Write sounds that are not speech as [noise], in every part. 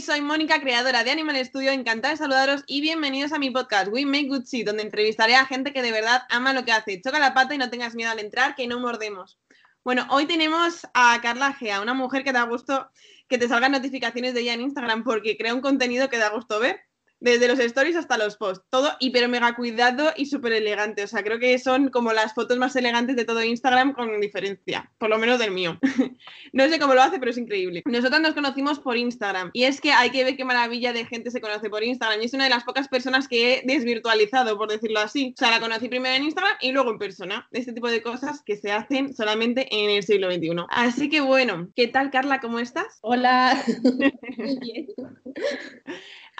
soy Mónica, creadora de Animal Studio, encantada de saludaros y bienvenidos a mi podcast We Make Good Shit, donde entrevistaré a gente que de verdad ama lo que hace. Choca la pata y no tengas miedo al entrar, que no mordemos. Bueno, hoy tenemos a Carla Gea, una mujer que da gusto que te salgan notificaciones de ella en Instagram porque crea un contenido que da gusto ver desde los stories hasta los posts, todo hiper mega cuidado y súper elegante. O sea, creo que son como las fotos más elegantes de todo Instagram con diferencia, por lo menos del mío. [laughs] no sé cómo lo hace, pero es increíble. Nosotros nos conocimos por Instagram y es que hay que ver qué maravilla de gente se conoce por Instagram y es una de las pocas personas que he desvirtualizado, por decirlo así. O sea, la conocí primero en Instagram y luego en persona. Este tipo de cosas que se hacen solamente en el siglo XXI. Así que bueno, ¿qué tal Carla? ¿Cómo estás? Hola. [laughs] Bien.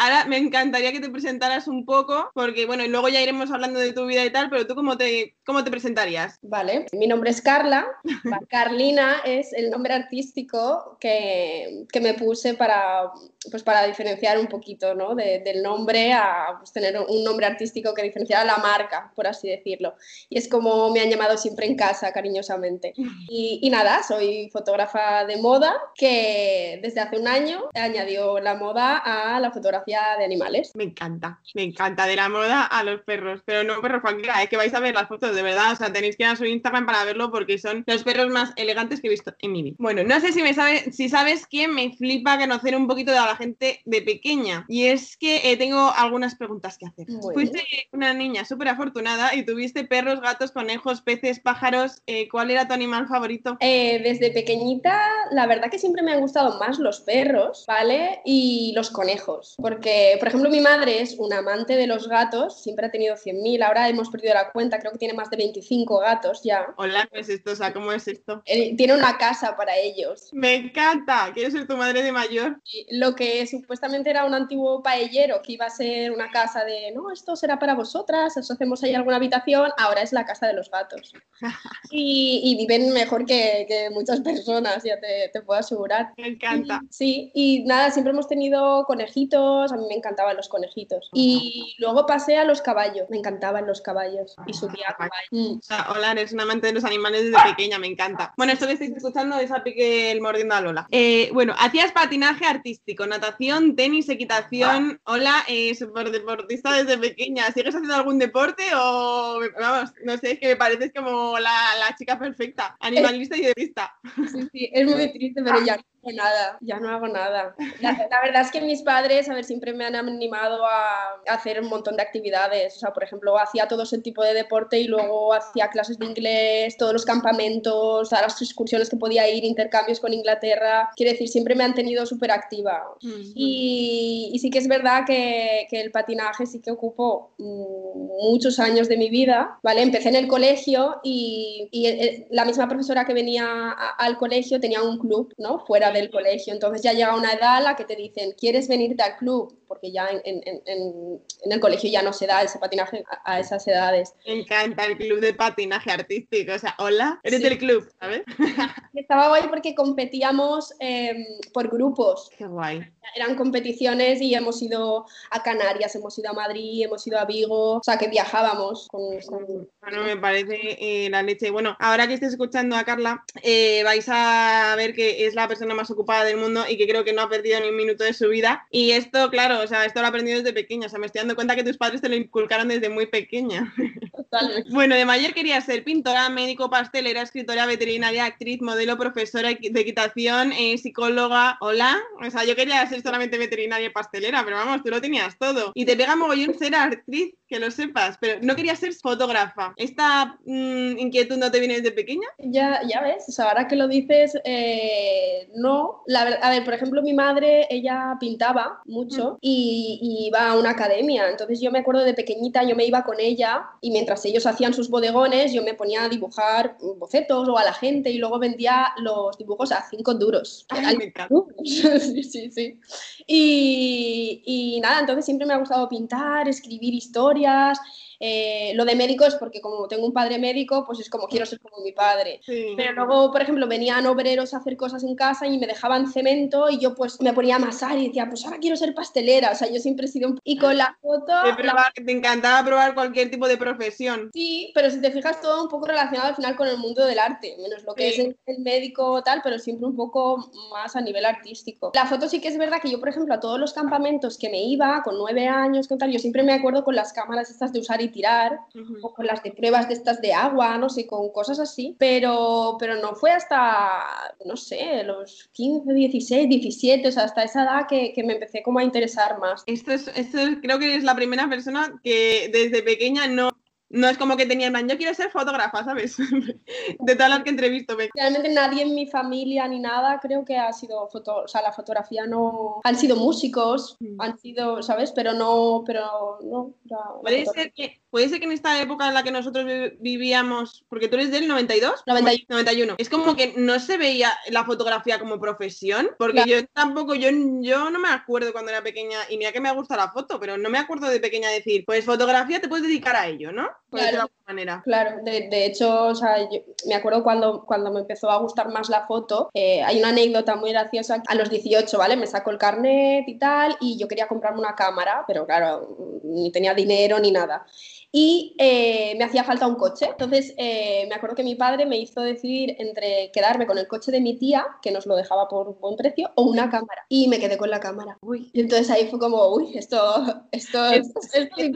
Ahora me encantaría que te presentaras un poco, porque bueno, y luego ya iremos hablando de tu vida y tal, pero tú cómo te, cómo te presentarías? Vale, mi nombre es Carla. [laughs] Carlina es el nombre artístico que, que me puse para, pues para diferenciar un poquito ¿no? del nombre a pues, tener un nombre artístico que diferenciara la marca, por así decirlo. Y es como me han llamado siempre en casa, cariñosamente. [laughs] Y, y nada, soy fotógrafa de moda que desde hace un año añadió la moda a la fotografía de animales. Me encanta, me encanta de la moda a los perros, pero no perros cualquiera, es que vais a ver las fotos de verdad, o sea, tenéis que ir a su Instagram para verlo porque son los perros más elegantes que he visto en mi vida. Bueno, no sé si me sabes, si sabes que me flipa conocer un poquito de la gente de pequeña y es que eh, tengo algunas preguntas que hacer. Fuiste una niña súper afortunada y tuviste perros, gatos, conejos, peces, pájaros. Eh, ¿Cuál era tu animal favorito? Eh, desde pequeñita, la verdad que siempre me han gustado más los perros, ¿vale? Y los conejos, porque porque, por ejemplo, mi madre es una amante de los gatos, siempre ha tenido 100.000, ahora hemos perdido la cuenta, creo que tiene más de 25 gatos ya. Hola, ¿qué es esto? O sea, ¿cómo es esto? tiene una casa para ellos. Me encanta, quiero ser tu madre de mayor. lo que supuestamente era un antiguo paellero, que iba a ser una casa de, no, esto será para vosotras, os hacemos ahí alguna habitación, ahora es la casa de los gatos. [laughs] y, viven mejor que, muchas personas, ya te, te, puedo asegurar. Me encanta. sí, y nada, siempre hemos tenido conejitos, a mí me encantaban los conejitos. Y luego pasé a los caballos, me encantaban los caballos y subía a caballo. Mm. O sea, hola, eres una amante de los animales desde pequeña, me encanta. Bueno, esto que estáis escuchando es a Pique el mordiendo a Lola. Eh, bueno, hacías patinaje artístico, natación, tenis, equitación. Hola, eh, deportista desde pequeña. ¿Sigues haciendo algún deporte o, vamos, no sé, es que me pareces como la, la chica perfecta, animalista y deportista? Sí, sí, es muy triste, pero ya nada, ya no hago nada. La, verdad es que mis padres, a ver, siempre me han animado a, hacer un montón de actividades. O sea, por ejemplo, hacía todo ese tipo de deporte y luego hacía clases de inglés, todos los campamentos, todas las excursiones que podía ir, intercambios con Inglaterra. Quiero decir, siempre me han tenido súper activa. y, sí que es verdad que, que, el patinaje sí que ocupó muchos años de mi vida, ¿vale? Empecé en el colegio y, y la misma profesora que venía al colegio tenía un club, ¿no? Fuera del colegio. Entonces ya llega una edad a la que te dicen, ¿quieres venirte al club? Porque ya en, el colegio ya no se da ese patinaje a, esas edades. Me encanta el club de patinaje artístico. O sea, hola, eres del club, ¿sabes? [laughs] Estaba guay porque competíamos em, por grupos. Qué guay. Eran competiciones y hemos ido a Canarias, hemos ido a Madrid, hemos ido a Vigo, o sea que viajábamos. Bueno, me parece eh, la leche. Bueno, ahora que estés escuchando a Carla, eh, vais a ver que es la persona más ocupada del mundo y que creo que no ha perdido ni un minuto de su vida. Y esto, claro, o sea, esto lo ha aprendido desde pequeña. O sea, me estoy dando cuenta que tus padres te lo inculcaron desde muy pequeña. [laughs] bueno, de mayor quería ser pintora, médico, pastelera, escritora, veterinaria, actriz, modelo, profesora de equitación, eh, psicóloga. Hola. O sea, yo quería ser solamente veterinaria y pastelera, pero vamos, tú lo tenías todo. Y te pega mogollón ser actriz, que lo sepas, pero no quería ser fotógrafa. ¿Esta mm, inquietud no te viene desde pequeña? Ya, ya ves, o sea, ahora que lo dices, eh, no. La, a ver, por ejemplo, mi madre, ella pintaba mucho y, y, iba a una academia. Entonces yo me acuerdo de pequeñita, yo me iba con ella y mientras ellos hacían sus bodegones, yo me ponía a dibujar bocetos o a la gente y luego vendía los dibujos a cinco duros. Ay, me [laughs] sí, sí, sí. Y, y nada, entonces siempre me ha gustado pintar, escribir historias. Eh, lo de médico es porque como tengo un padre médico, pues es como quiero ser como mi padre. Pero luego, por ejemplo, venían obreros a hacer cosas en casa y me dejaban cemento y yo pues me ponía a amasar y decía, pues ahora quiero ser pastelera. O sea, yo siempre he sido un... Y con la foto... Te, encantaba probar cualquier tipo de profesión. Sí, pero si te fijas todo un poco relacionado al final con el mundo del arte, menos lo que es el, el médico o tal, pero siempre un poco más a nivel artístico. La foto sí que es verdad que yo, por ejemplo, a todos los campamentos que me iba con nueve años, con tal, yo siempre me acuerdo con las cámaras estas de usar y tirar, o con las de pruebas de estas de agua, no sé, con cosas así, pero, pero no fue hasta, no sé, los 15, 16, 17, o sea, hasta esa edad que, que me empecé como a interesar más. Esto es, esto creo que es la primera persona que desde pequeña no no es como que tenía yo quiero ser fotógrafa, ¿sabes? [laughs] de todas las que entrevisto. Realmente nadie en mi familia ni nada creo que ha sido foto, o sea, la fotografía no... Han sido músicos, mm. han sido, ¿sabes? Pero no, pero no. puede, ser que, puede ser que en esta época en la que nosotros vivíamos, porque tú eres del 92, 91. 91, es como que no se veía la fotografía como profesión, porque yo tampoco, yo, yo no me acuerdo cuando era pequeña, y mira que me gusta la foto, pero no me acuerdo de pequeña decir, pues fotografía te puedes dedicar a ello, ¿no? Claro, manera. Claro, de, hecho, o sea, me acuerdo cuando, cuando me empezó a gustar más la foto, eh, hay una anécdota muy graciosa. A los 18, ¿vale? Me sacó el carnet y tal, y yo quería comprarme una cámara, pero claro, ni tenía dinero ni nada y eh, me hacía falta un coche. Entonces eh, me acuerdo que mi padre me hizo decidir entre quedarme con el coche de mi tía, que nos lo dejaba por un buen precio, o una cámara. Y me quedé con la cámara. Uy. Y entonces ahí fue como, uy, esto, esto, esto, esto, es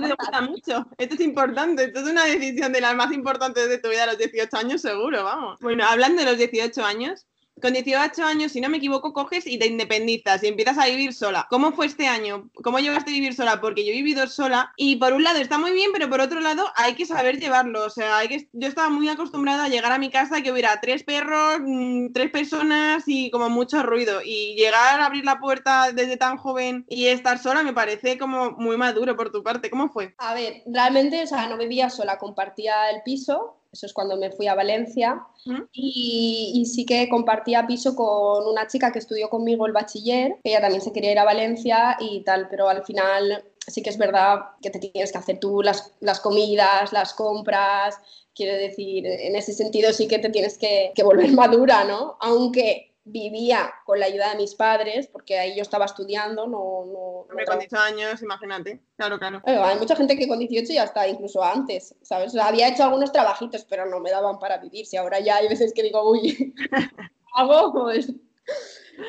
mucho. Esto es importante. Esto es una decisión de las más importantes de tu vida a los 18 años, seguro, vamos. Bueno, hablando de los 18 años, con 18 años, si no me equivoco, coges y te independizas y empiezas a vivir sola. ¿Cómo fue este año? ¿Cómo llegaste a vivir sola? Porque yo he vivido sola y por un lado está muy bien, pero por otro lado hay que saber llevarlo. O sea, hay que... yo estaba muy acostumbrada a llegar a mi casa y que hubiera tres perros, mm, tres personas y como mucho ruido. Y llegar a abrir la puerta desde tan joven y estar sola me parece como muy maduro por tu parte. ¿Cómo fue? A ver, realmente, o sea, no vivía sola, compartía el piso eso es cuando me fui a Valencia, y, sí que compartía piso con una chica que estudió conmigo el bachiller, ella también se quería ir a Valencia y tal, pero al final sí que es verdad que te tienes que hacer tú las, las comidas, las compras, quiero decir, en ese sentido sí que te tienes que, que volver madura, ¿no? Aunque vivía con la ayuda de mis padres, porque ahí yo estaba estudiando, no... no, con 18 años, imagínate, claro, claro. hay mucha gente que con 18 ya está, incluso antes, ¿sabes? había hecho algunos trabajitos, pero no me daban para vivir, si ahora ya hay veces que digo, uy, [laughs] hago, pues...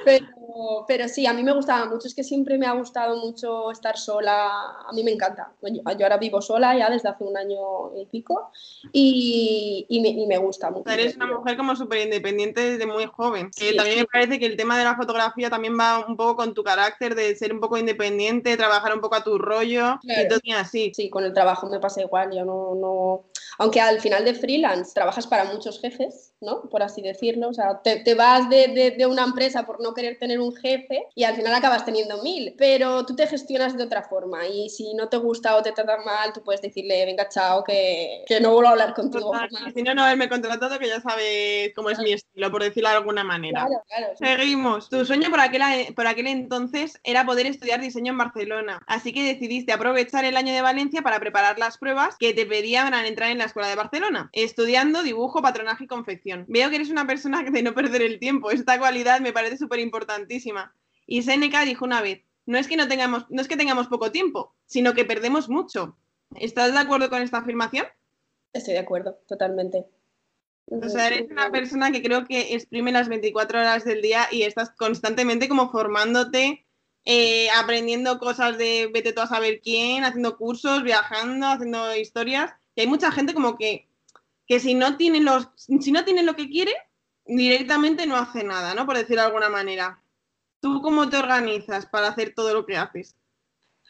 Pero, pero sí, a mí me gustaba mucho, es que siempre me ha gustado mucho estar sola, a mí me encanta. Yo, ahora vivo sola ya desde hace un año y pico y, y, me, gusta mucho. Eres una mujer como súper independiente desde muy joven. también me parece que el tema de la fotografía también va un poco con tu carácter de ser un poco independiente, trabajar un poco a tu rollo y todo así. Sí, con el trabajo me pasa igual, yo no, no... Aunque al final de freelance trabajas para muchos jefes, ¿no? Por así decirlo, o sea, te, te vas de, de, de una empresa por no querer tener un jefe y al final acabas teniendo mil, pero tú te gestionas de otra forma y si no te gusta o te tratan mal, tú puedes decirle, venga, chao, que, que no vuelvo a hablar contigo. Si no, no haberme contratado, que ya sabes cómo es mi estilo, por decirlo de alguna manera. Seguimos. Tu sueño por aquel, por aquel entonces era poder estudiar diseño en Barcelona, así que decidiste aprovechar el año de Valencia para preparar las pruebas que te pedían al entrar en la escuela de Barcelona, estudiando dibujo, patronaje y confección. Veo que eres una persona de no perder el tiempo. Esta cualidad me parece súper importantísima. Y Seneca dijo una vez, no es que no tengamos, no es que tengamos poco tiempo, sino que perdemos mucho. ¿Estás de acuerdo con esta afirmación? Estoy de acuerdo, totalmente. O sea, eres una persona que creo que exprime las 24 horas del día y estás constantemente como formándote, eh, aprendiendo cosas de vete tú a saber quién, haciendo cursos, viajando, haciendo historias. Y hay mucha gente como que, que si no tiene los, si no tiene lo que quiere, directamente no hace nada, ¿no? Por decirlo de alguna manera. ¿Tú cómo te organizas para hacer todo lo que haces?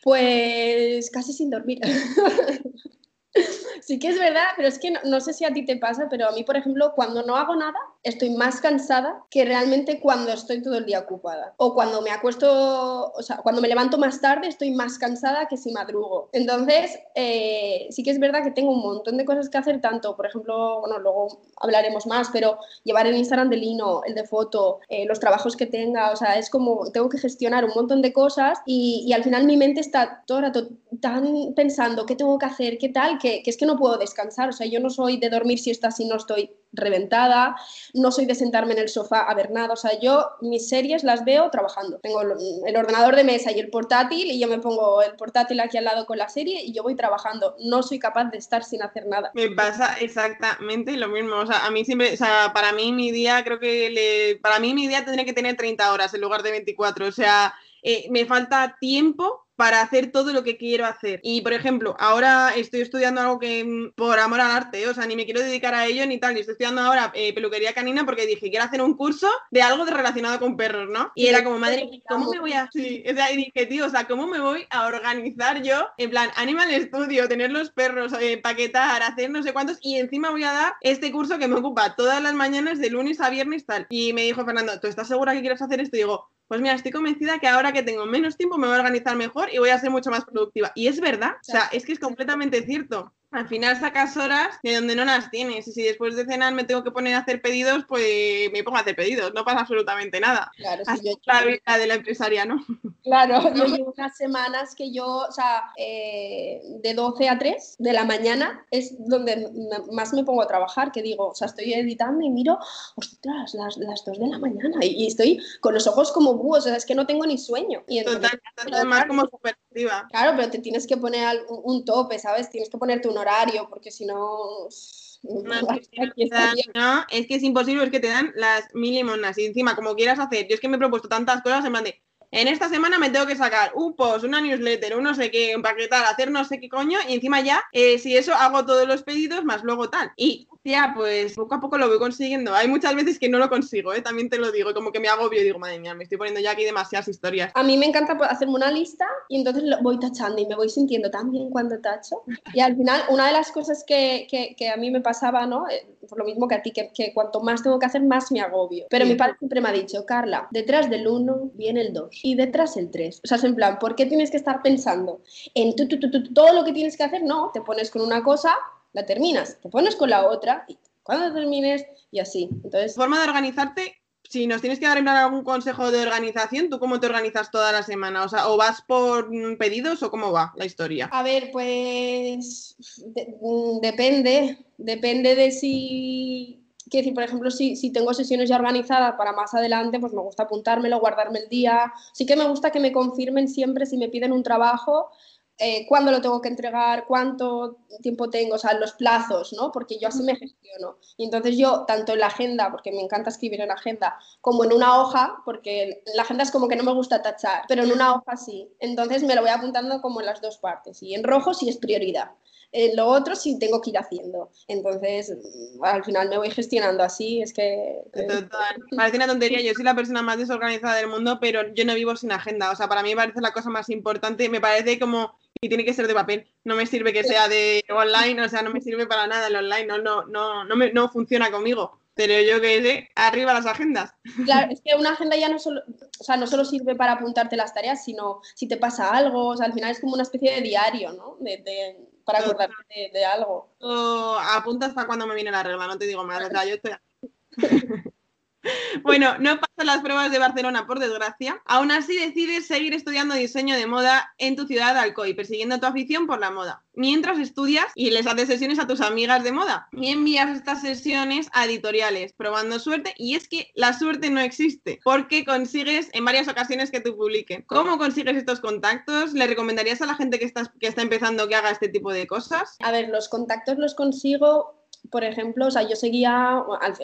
Pues casi sin dormir. [laughs] sí que es verdad, pero es que no, sé si a ti te pasa, pero a mí, por ejemplo, cuando no hago nada, estoy más cansada que realmente cuando estoy todo el día ocupada. O cuando me acuesto, o sea, cuando me levanto más tarde estoy más cansada que si madrugo. Entonces, eh, sí que es verdad que tengo un montón de cosas que hacer, tanto, por ejemplo, bueno, luego hablaremos más, pero llevar el Instagram de Lino, el de foto, eh, los trabajos que tenga, o sea, es como tengo que gestionar un montón de cosas y, al final mi mente está todo el rato tan pensando qué tengo que hacer, qué tal, que, que es que no puedo descansar. O sea, yo no soy de dormir si está si no estoy reventada, no soy de sentarme en el sofá a ver nada, o sea, yo mis series las veo trabajando. Tengo el ordenador de mesa y el portátil y yo me pongo el portátil aquí al lado con la serie y yo voy trabajando. No soy capaz de estar sin hacer nada. Me pasa exactamente lo mismo, o sea, a mí siempre, o sea, para mí mi día creo que le, para mí mi día tendría que tener 30 horas en lugar de 24, o sea, eh, me falta tiempo para hacer todo lo que quiero hacer. Y, por ejemplo, ahora estoy estudiando algo que mm, por amor al arte, o sea, ni me quiero dedicar a ello ni tal, y estoy estudiando ahora eh, peluquería canina porque dije, quiero hacer un curso de algo de relacionado con perros, ¿no? Y era como, madre, ¿cómo me voy a...? Sí, o sea, y dije, tío, o sea, ¿cómo me voy a organizar yo? En plan, Animal Studio, tener los perros, eh, paquetar, hacer no sé cuántos, y encima voy a dar este curso que me ocupa todas las mañanas de lunes a viernes tal. Y me dijo Fernando, ¿tú estás segura que quieres hacer esto? Y digo, pues mira, estoy convencida que ahora que tengo menos tiempo me voy a organizar mejor y voy a ser mucho más productiva. Y es verdad, o sea, es que es completamente cierto al final sacas horas de donde no las tienes. Y si después de cenar me tengo que poner a hacer pedidos, pues me pongo a hacer pedidos. No pasa absolutamente nada. Claro, yo... la vida de la empresaria, ¿no? [laughs] Claro, yo llevo unas semanas que yo, o sea, eh, de 12 a 3 de la mañana es donde más me pongo a trabajar, que digo, o sea, estoy editando y miro, ostras, las, las 2 de la mañana y, estoy con los ojos como búhos, o sea, es que no tengo ni sueño. Y entonces, Total, como súper Claro, pero te tienes que poner un, tope, ¿sabes? Tienes que ponerte un horario, porque si no... No, es que es imposible, es que te dan las mil limonas y encima como quieras hacer, yo es que me he propuesto tantas cosas en plan de, en esta semana me tengo que sacar un post, una newsletter, un no sé qué, empaquetar, hacer no sé qué coño, y encima ya, eh, si eso hago todos los pedidos, más luego tal. Y ya, pues poco a poco lo voy consiguiendo. Hay muchas veces que no lo consigo, ¿eh? también te lo digo, como que me agobio y digo, madre mía, me estoy poniendo ya aquí demasiadas historias. A mí me encanta pues, hacerme una lista y entonces lo voy tachando y me voy sintiendo tan bien cuando tacho. Y al final, una de las cosas que, que, a mí me pasaba, ¿no? Eh, por lo mismo que a ti, que, que, cuanto más tengo que hacer, más me agobio. Pero mi padre siempre me ha dicho, Carla, detrás del 1 viene el 2 y detrás el 3. O sea, es en plan, ¿por qué tienes que estar pensando en todo lo que tienes que hacer? No, te pones con una cosa, la terminas, te pones con la otra y cuando termines y así. Entonces, forma de organizarte, si nos tienes que dar algún consejo de organización, ¿tú cómo te organizas toda la semana? O sea, ¿o vas por pedidos o cómo va la historia? A ver, pues mm, depende, depende de si Quiero decir, por ejemplo, si, si, tengo sesiones ya organizadas para más adelante, pues me gusta apuntármelo, guardarme el día. Sí que me gusta que me confirmen siempre si me piden un trabajo, eh, cuándo lo tengo que entregar, cuánto tiempo tengo, o sea, los plazos, ¿no? Porque yo así me gestiono. Y entonces yo, tanto en la agenda, porque me encanta escribir en agenda, como en una hoja, porque la agenda es como que no me gusta tachar, pero en una hoja sí. Entonces me lo voy apuntando como en las dos partes. Y en rojo sí es prioridad. En lo otro sí tengo que ir haciendo. Entonces, al final me voy gestionando así, es que... Total. Parece una tontería, yo soy la persona más desorganizada del mundo, pero yo no vivo sin agenda. O sea, para mí me parece la cosa más importante, me parece como y tiene que ser de papel. No me sirve que sea de online, o sea, no me sirve para nada el online, no, no, no, no, me, no funciona conmigo. Pero yo que sé, arriba las agendas. Claro, es que una agenda ya no solo, o sea, no solo sirve para apuntarte las tareas, sino si te pasa algo, o sea, al final es como una especie de diario, ¿no? De, para acordarte de, algo. O apunta hasta cuando me viene la regla, no te digo más, o sea, yo estoy... [laughs] Bueno, no pasan las pruebas de Barcelona, por desgracia. Aún así decides seguir estudiando diseño de moda en tu ciudad Alcoy, persiguiendo tu afición por la moda. Mientras estudias y les haces sesiones a tus amigas de moda. Y envías estas sesiones a editoriales, probando suerte. Y es que la suerte no existe, porque consigues en varias ocasiones que te publiquen. ¿Cómo consigues estos contactos? ¿Le recomendarías a la gente que, que está empezando que haga este tipo de cosas? A ver, los contactos los consigo por ejemplo, o sea, yo seguía,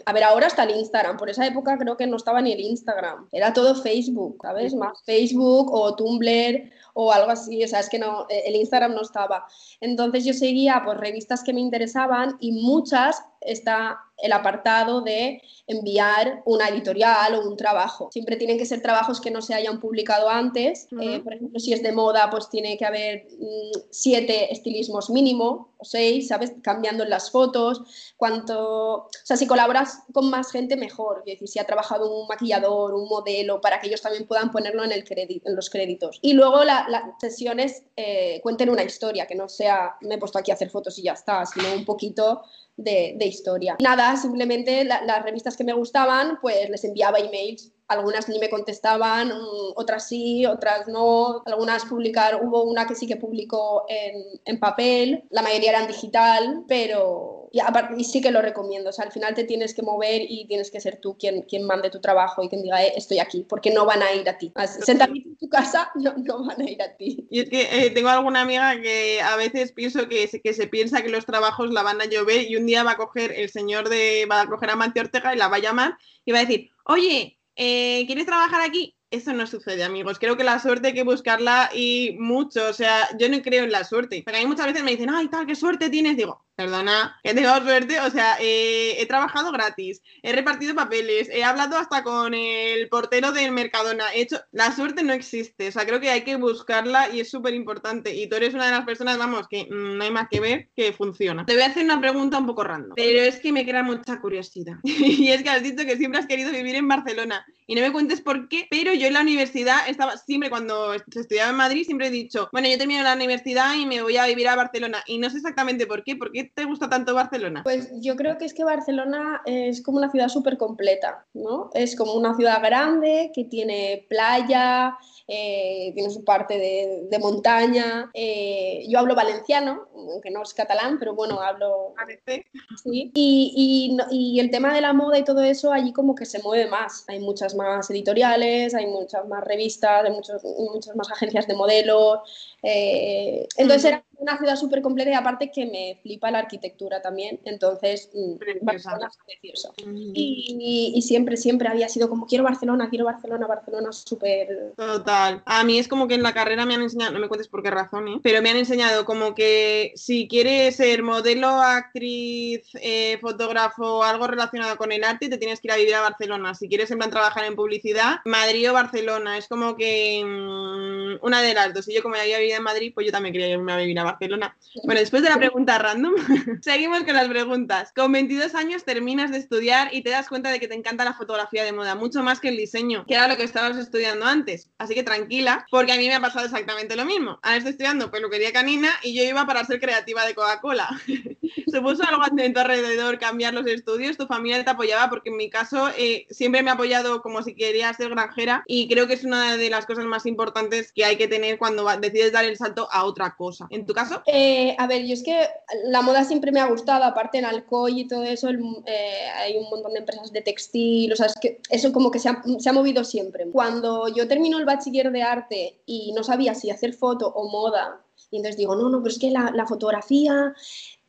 a ver, ahora está el Instagram, por esa época creo que no estaba ni el Instagram, era todo Facebook, ¿sabes? Más Facebook o Tumblr o algo así, o sea, es que no, e, el Instagram no estaba. Entonces yo seguía pues revistas que me interesaban y muchas está el apartado de enviar una editorial o un trabajo. Siempre tienen que ser trabajos que no se hayan publicado antes. Eh, por ejemplo, si es de moda, pues tiene que haber mm, siete estilismos mínimo o seis, ¿sabes? Cambiando en las fotos. Cuanto, o sea, si colaboras con más gente, mejor. Es decir, si ha trabajado un maquillador, un modelo, para que ellos también puedan ponerlo en, el en los créditos. Y luego las sesiones eh, cuenten una historia, que no sea, me he puesto aquí a hacer fotos y ya está, sino un poquito de, historia. Nada, simplemente las revistas que me gustaban, pues les enviaba emails. Algunas ni me contestaban, mm, otras sí, otras no. Algunas publicar, hubo una que sí que publicó en, en papel, la mayoría eran digital, pero y, sí que lo recomiendo. O sea, al final te tienes que mover y tienes que ser tú quien, quien mande tu trabajo y quien diga, eh, estoy aquí, porque no van a ir a ti. Sentadito en tu casa, no, no, van a ir a ti. Y es que eh, tengo alguna amiga que a veces pienso que se, que se piensa que los trabajos la van a llover y un día va a coger el señor de, va a coger a Manti Ortega y la va a llamar y va a decir, oye, eh, ¿quieres trabajar aquí? Eso no sucede, amigos. Creo que la suerte hay que buscarla y mucho. O sea, yo no creo en la suerte. Porque a mí muchas veces me dicen, ay, tal, qué suerte tienes. Digo, perdona, que tengo suerte, o sea, eh, he trabajado gratis, he repartido papeles, he hablado hasta con el portero del Mercadona, he hecho, la suerte no existe, o sea, creo que hay que buscarla y es súper importante, y tú eres una de las personas, vamos, que no hay más que ver que funciona. Te voy a hacer una pregunta un poco random, pero es que me crea mucha curiosidad, [laughs] y es que has dicho que siempre has querido vivir en Barcelona, y no me cuentes por qué, pero yo en la universidad estaba, siempre cuando estudiaba en Madrid, siempre he dicho, bueno, yo termino la universidad y me voy a vivir a Barcelona, y no sé exactamente por qué, porque te gusta tanto Barcelona? Pues yo creo que es que Barcelona es como una ciudad súper completa, ¿no? Es como una ciudad grande que tiene playa, eh, tiene su parte de, montaña. Eh, yo hablo valenciano, aunque no es catalán, pero bueno, hablo... Sí. Y, y, el tema de la moda y todo eso, allí como que se mueve más. Hay muchas más editoriales, hay muchas más revistas, hay muchos, muchas más agencias de modelos. Eh, entonces era una ciudad súper completa y aparte que me flipa la arquitectura también, entonces mm, Barcelona es preciosa. Y, y, siempre, siempre había sido como quiero Barcelona, quiero Barcelona, Barcelona súper... Total. A mí es como que en la carrera me han enseñado, no me cuentes por qué razón, ¿eh? pero me han enseñado como que si quieres ser modelo, actriz, eh, fotógrafo, algo relacionado con el arte, te tienes que ir a vivir a Barcelona. Si quieres en plan trabajar en publicidad, Madrid o Barcelona. Es como que mm, una de las dos. Y yo como ya había vivido en Madrid, pues yo también quería irme a vivir a Barcelona. Bueno, después de la pregunta random, [laughs] seguimos con las preguntas. Con 22 años terminas de estudiar y te das cuenta de que te encanta la fotografía de moda, mucho más que el diseño, que era lo que estabas estudiando antes. Así que tranquila, porque a mí me ha pasado exactamente lo mismo. Ahora estoy estudiando peluquería canina y yo iba para ser creativa de Coca-Cola. [laughs] ¿Supuso algo en tu alrededor cambiar los estudios? ¿Tu familia te apoyaba? Porque en mi caso eh, siempre me ha apoyado como si quería ser granjera y creo que es una de las cosas más importantes que hay que tener cuando decides dar el salto a otra cosa. ¿En tu caso? Eh, a ver, yo es que la moda siempre me ha gustado, aparte en Alcoy y todo eso, eh, hay un montón de empresas de textil, o sea, es que eso como que se ha, se ha movido siempre. Cuando yo termino el bachiller de arte y no sabía si hacer foto o moda, y entonces digo, no, no, pero es que la, la fotografía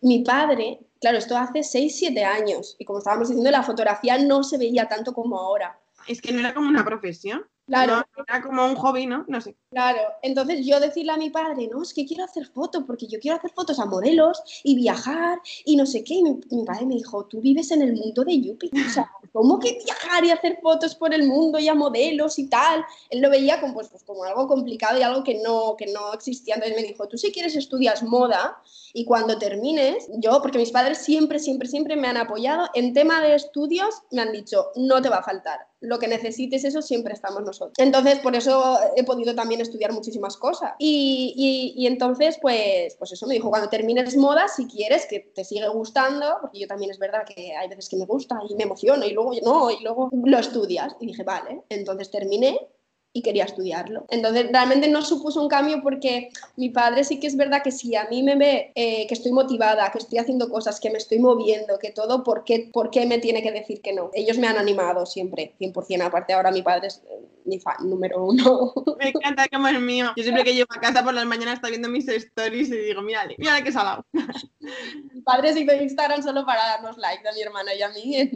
mi padre, claro, esto hace 6, 7 años, y como estábamos diciendo, la fotografía no se veía tanto como ahora. Es que no era como una profesión. Claro. era como un hobby, ¿no? No sé. Claro. Entonces yo decirle a mi padre, no, es que quiero hacer fotos, porque yo quiero hacer fotos a modelos y viajar y no sé qué. Y mi, padre me dijo, tú vives en el mundo de Yupi. O sea, ¿cómo que viajar y hacer fotos por el mundo y a modelos y tal? Él lo veía como, pues, pues, como algo complicado y algo que no, que no existía. Entonces me dijo, tú si quieres estudias moda y cuando termines, yo, porque mis padres siempre, siempre, siempre me han apoyado, en tema de estudios me han dicho, no te va a faltar lo que necesites, eso siempre estamos nosotros. Entonces, por eso he podido también estudiar muchísimas cosas. Y, y, entonces, pues, pues eso me dijo, cuando termines moda, si quieres que te sigue gustando, porque yo también es verdad que hay veces que me gusta y me emociono y luego no, y luego lo estudias. Y dije, vale, entonces terminé y quería estudiarlo. Entonces, realmente no supuso un cambio porque mi padre sí que es verdad que si a mí me ve eh, que estoy motivada, que estoy haciendo cosas, que me estoy moviendo, que todo, ¿por qué, ¿por qué me tiene que decir que no? Ellos me han animado siempre, 100%. Aparte, ahora mi padre es eh, mi fan número uno. [laughs] Me encanta como es mío. Yo siempre que llego a casa por las mañanas está viendo mis stories y digo, mírale, mírale que salado. Mi padre se hizo Instagram solo para darnos like a mi hermana y a mí.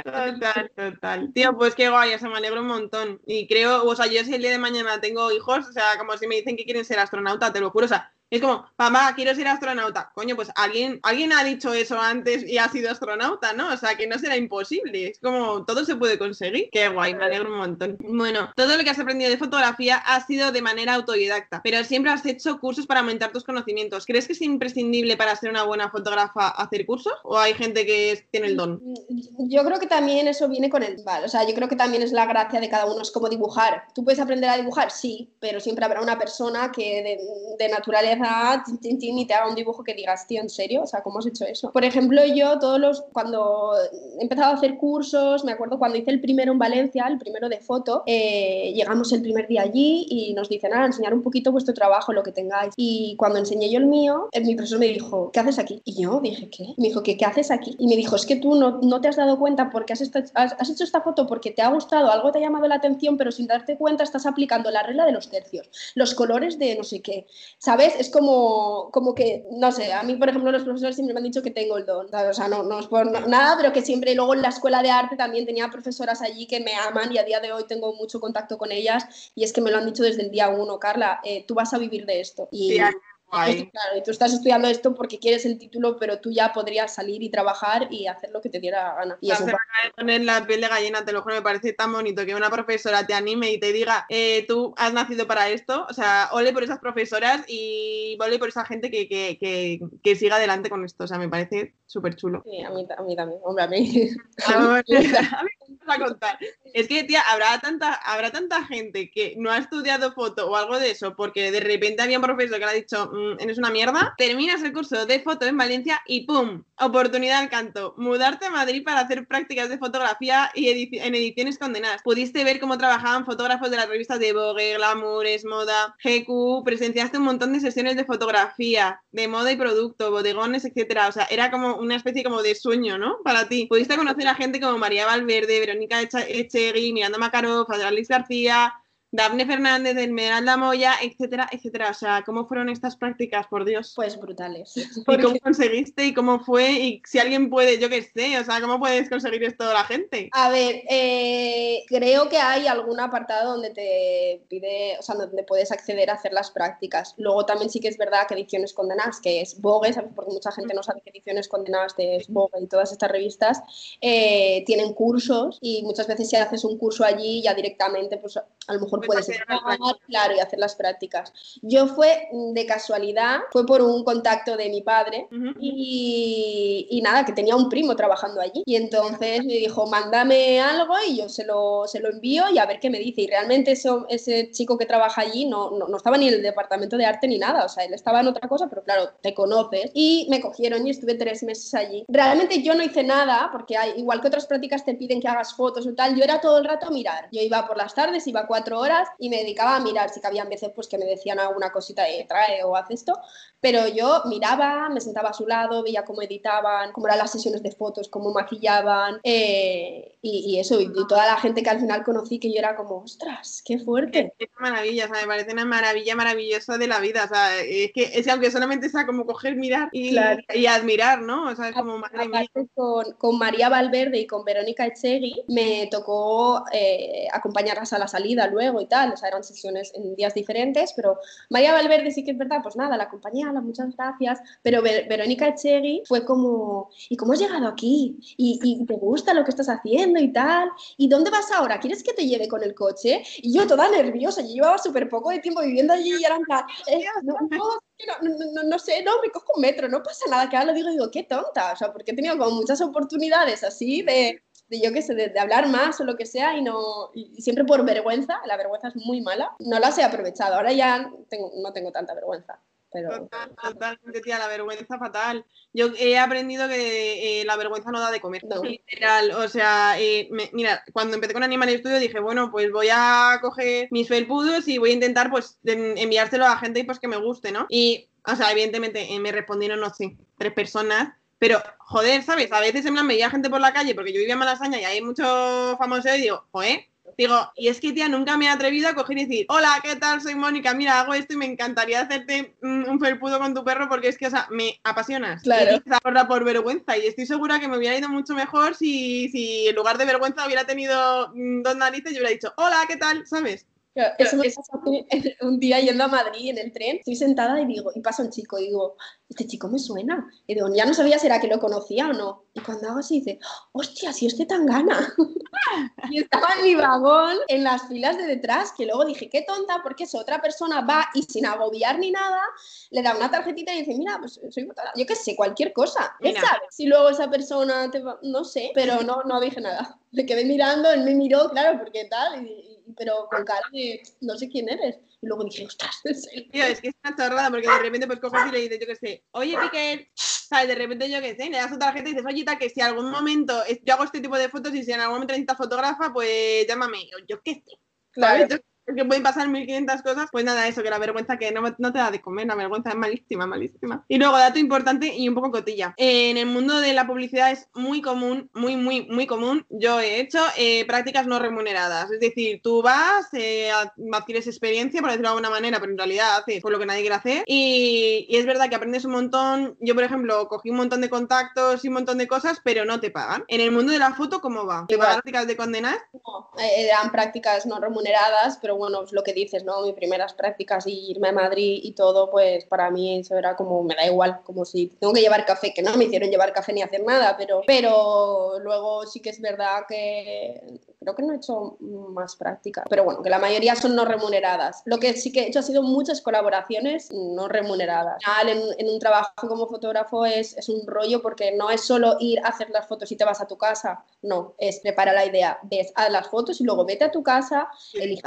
total, total, Tío, pues qué guay, o sea, me alegro un montón. Y creo, o sea, yo si el día de mañana tengo hijos, o sea, como si me dicen que quieren ser astronauta, te lo juro, o sea, Es como, mamá, quiero ser astronauta. Coño, pues alguien, alguien ha dicho eso antes y ha sido astronauta, ¿no? O sea, que no será imposible. Es como, todo se puede conseguir. Qué guay, me alegro un montón. Bueno, todo lo que has aprendido de fotografía ha sido de manera autodidacta, pero siempre has hecho cursos para aumentar tus conocimientos. ¿Crees que es imprescindible para ser una buena fotógrafa hacer cursos? ¿O hay gente que tiene el don? Yo creo que también eso viene con el... Vale, o sea, yo creo que también es la gracia de cada uno, es como dibujar. ¿Tú puedes aprender a dibujar? Sí, pero siempre habrá una persona que de, de naturaleza y te haga un dibujo que digas, tío, ¿en serio? O sea, ¿cómo has hecho eso? Por ejemplo, yo todos los, cuando he empezado a hacer cursos, me acuerdo cuando hice el primero en Valencia, el primero de foto, eh, llegamos el primer día allí y nos dicen, ah, enseñar un poquito vuestro trabajo, lo que tengáis. Y cuando enseñé yo el mío, mi profesor me dijo, ¿qué haces aquí? Y yo dije, ¿qué? Me dijo, ¿qué, qué haces aquí? Y me dijo, es que tú no, no te has dado cuenta porque has, has, hecho esta foto porque te ha gustado, algo te ha llamado la atención, pero sin darte cuenta estás aplicando la regla de los tercios, los colores de no sé qué. ¿Sabes? Es como, como que, no sé, a mí, por ejemplo, los profesores siempre me han dicho que tengo el don, o sea, no, no es por nada, pero que siempre luego en la escuela de arte también tenía profesoras allí que me aman y a día de hoy tengo mucho contacto con ellas y es que me lo han dicho desde el día uno, Carla, eh, tú vas a vivir de esto. Y, sí, claro, y tú estás estudiando esto porque quieres el título, pero tú ya podrías salir y trabajar y hacer lo que te diera gana. Y eso poner la piel de gallina, te lo juro, me parece tan bonito que una profesora te anime y te diga, eh, tú has nacido para esto, o sea, ole por esas profesoras y ole por esa gente que, que, que, que siga adelante con esto, o sea, me parece súper chulo. Sí, a mí, a mí también, hombre, a mí. [laughs] a mí, [laughs] [laughs] a contar. Es que, tía, habrá tanta, habrá tanta gente que no ha estudiado foto o algo de eso porque de repente había un profesor que le ha dicho, mmm, eres una mierda, terminas el curso de foto en Valencia y ¡pum! Oportunidad al canto. Mudarte a Madrid para hacer prácticas de fotografía y en ediciones condenadas. Pudiste ver cómo trabajaban fotógrafos de las revistas de Vogue, Glamour, Moda, GQ, presenciaste un montón de sesiones de fotografía, de moda y producto, bodegones, etcétera. O sea, era como una especie como de sueño, ¿no? Para ti. Pudiste conocer a gente como María Valverde, Verónica Echegui, Miranda Makarov, Luis García, Dafne Fernández, Esmeralda Moya, etcétera, etcétera. O sea, ¿cómo fueron estas prácticas, por Dios? Pues brutales. [laughs] ¿Y cómo conseguiste y cómo fue? Y si alguien puede, yo qué sé, o sea, ¿cómo puedes conseguir esto la gente? A ver, eh, creo que hay algún apartado donde te pide, o sea, donde puedes acceder a hacer las prácticas. Luego también sí que es verdad que Ediciones Condenadas, que es Vogue, ¿sabes? porque mucha gente no sabe que Ediciones Condenadas es Vogue y todas estas revistas, eh, tienen cursos y muchas veces si haces un curso allí ya directamente, pues a lo mejor puedes claro, y hacer las prácticas. Yo fue de casualidad, fue por un contacto de mi padre y, y, nada, que tenía un primo trabajando allí. Y entonces me dijo, mándame algo y yo se lo, se lo envío y a ver qué me dice. Y realmente eso, ese chico que trabaja allí no, no, no, estaba ni en el departamento de arte ni nada, o sea, él estaba en otra cosa, pero claro, te conoces. Y me cogieron y estuve tres meses allí. Realmente yo no hice nada, porque hay, igual que otras prácticas te piden que hagas fotos o tal, yo era todo el rato a mirar. Yo iba por las tardes, iba cuatro horas y me dedicaba a mirar, sí que habían veces pues que me decían alguna cosita de trae o haz esto, pero yo miraba, me sentaba a su lado, veía cómo editaban, cómo eran las sesiones de fotos, cómo maquillaban eh, y, y, eso, y, y, toda la gente que al final conocí que yo era como, ostras, qué fuerte. Es, maravilla, o sea, me parece una maravilla maravillosa de la vida, o sea, es que es, aunque solamente sea como coger, mirar y, claro. y admirar, ¿no? O sea, es como madre mía. Con, con, María Valverde y con Verónica Echegui me tocó eh, acompañarlas a la salida luego y tal, o sea, eran sesiones en días diferentes, pero María Valverde sí que es verdad, pues nada, la acompañé, muchas gracias, pero Ver Verónica Echegui fue como, ¿y cómo has llegado aquí? ¿Y, ¿Y, te gusta lo que estás haciendo y tal? ¿Y dónde vas ahora? ¿Quieres que te lleve con el coche? Y yo toda nerviosa, yo llevaba súper poco de tiempo viviendo allí y era eh, no, no, no, no, sé, no, me cojo un metro, no pasa nada, que ahora lo digo, digo, qué tonta, o sea, porque he tenido como muchas oportunidades así de, de yo qué sé, de, de, hablar más o lo que sea y no y siempre por vergüenza, la vergüenza es muy mala, no las he aprovechado, ahora ya tengo, no tengo tanta vergüenza. Pero... Totalmente, tía, la vergüenza fatal. Yo he aprendido que eh, la vergüenza no da de comer. No. Literal, o sea, eh, me, mira, cuando empecé con Animal Studio dije, bueno, pues voy a coger mis felpudos y voy a intentar, pues, enviárselo a gente pues, que me guste, ¿no? Y, o sea, evidentemente eh, me respondieron, no sé, tres personas. Pero, joder, ¿sabes? A veces en plan me veía gente por la calle porque yo vivía en Malasaña y hay muchos famosos y digo, joder, Digo, y es que, tía, nunca me he atrevido a coger y decir, hola, ¿qué tal? Soy Mónica, mira, hago esto y me encantaría hacerte un, un felpudo con tu perro porque es que, o sea, me apasionas. Claro. Y ahora por vergüenza y estoy segura que me hubiera ido mucho mejor si, si en lugar de vergüenza hubiera tenido dos narices y hubiera dicho, hola, ¿qué tal? ¿Sabes? Eso me pasó un día yendo a Madrid en el tren, estoy sentada y digo, y pasa un chico y digo, este chico me suena. Y digo, ya no sabía si era que lo conocía o no. Y cuando hago así dice, hostia, si este tan gana. [laughs] y estaba en mi vagón, en las filas de detrás, que luego dije, qué tonta, porque es otra persona va y sin agobiar ni nada, le da una tarjetita y dice, mira, pues soy fotógrafa, yo qué sé, cualquier cosa. ¿Qué sabes? Si luego esa persona te va, no sé, pero no, no dije nada. Le quedé mirando, él me miró, claro, porque tal, y, pero con cara de no sé quién eres. Y luego dije, ostras, es Tío, es que es una chorrada porque de repente pues coges y le dices, yo qué sé, oye, Piquet, ¿sabes? De repente yo qué sé, le das otra tarjeta y dices, oye, que si algún momento yo hago este tipo de fotos y si en algún momento necesitas fotógrafa, pues llámame. Yo, yo qué sé. Claro que pueden pasar 1500 cosas, pues nada, eso, que la vergüenza que no, no, te da de comer, la vergüenza es malísima, malísima. Y luego, dato importante y un poco cotilla. En el mundo de la publicidad es muy común, muy, muy, muy común. Yo he hecho eh, prácticas no remuneradas. Es decir, tú vas, eh, adquieres experiencia, por decirlo de alguna manera, pero en realidad haces por lo que nadie quiere hacer. Y, y, es verdad que aprendes un montón. Yo, por ejemplo, cogí un montón de contactos y un montón de cosas, pero no te pagan. En el mundo de la foto, ¿cómo va? ¿Te prácticas de condenar? No, eh, eran prácticas no remuneradas, pero bueno, pues lo que dices, ¿no? Mis primeras prácticas y irme a Madrid y todo, pues para mí eso era como, me da igual, como si tengo que llevar café, que no me hicieron llevar café ni hacer nada, pero, pero luego sí que es verdad que creo que no he hecho más prácticas, pero bueno, que la mayoría son no remuneradas. Lo que sí que he hecho ha sido muchas colaboraciones no remuneradas. En, en un trabajo como fotógrafo es, es un rollo porque no es solo ir a hacer las fotos y te vas a tu casa, no, es prepara la idea, ves, haz las fotos y luego vete a tu casa, elige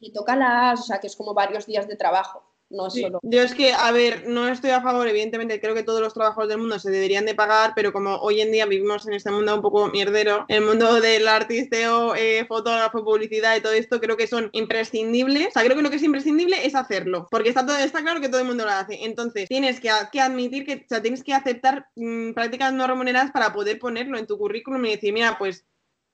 y tócalas, o sea que es como varios días de trabajo. No solo. Yo es que, a ver, no estoy a favor, evidentemente creo que todos los trabajos del mundo se deberían de pagar, pero como hoy en día vivimos en este mundo un poco mierdero, el mundo del artisteo, eh, fotógrafo, publicidad y todo esto, creo que son imprescindibles. O sea, creo que lo que es imprescindible es hacerlo, porque está, todo, está claro que todo el mundo lo hace. Entonces, tienes que, que admitir que, o sea, tienes que aceptar mm, prácticas no remuneradas para poder ponerlo en tu currículum y decir, mira, pues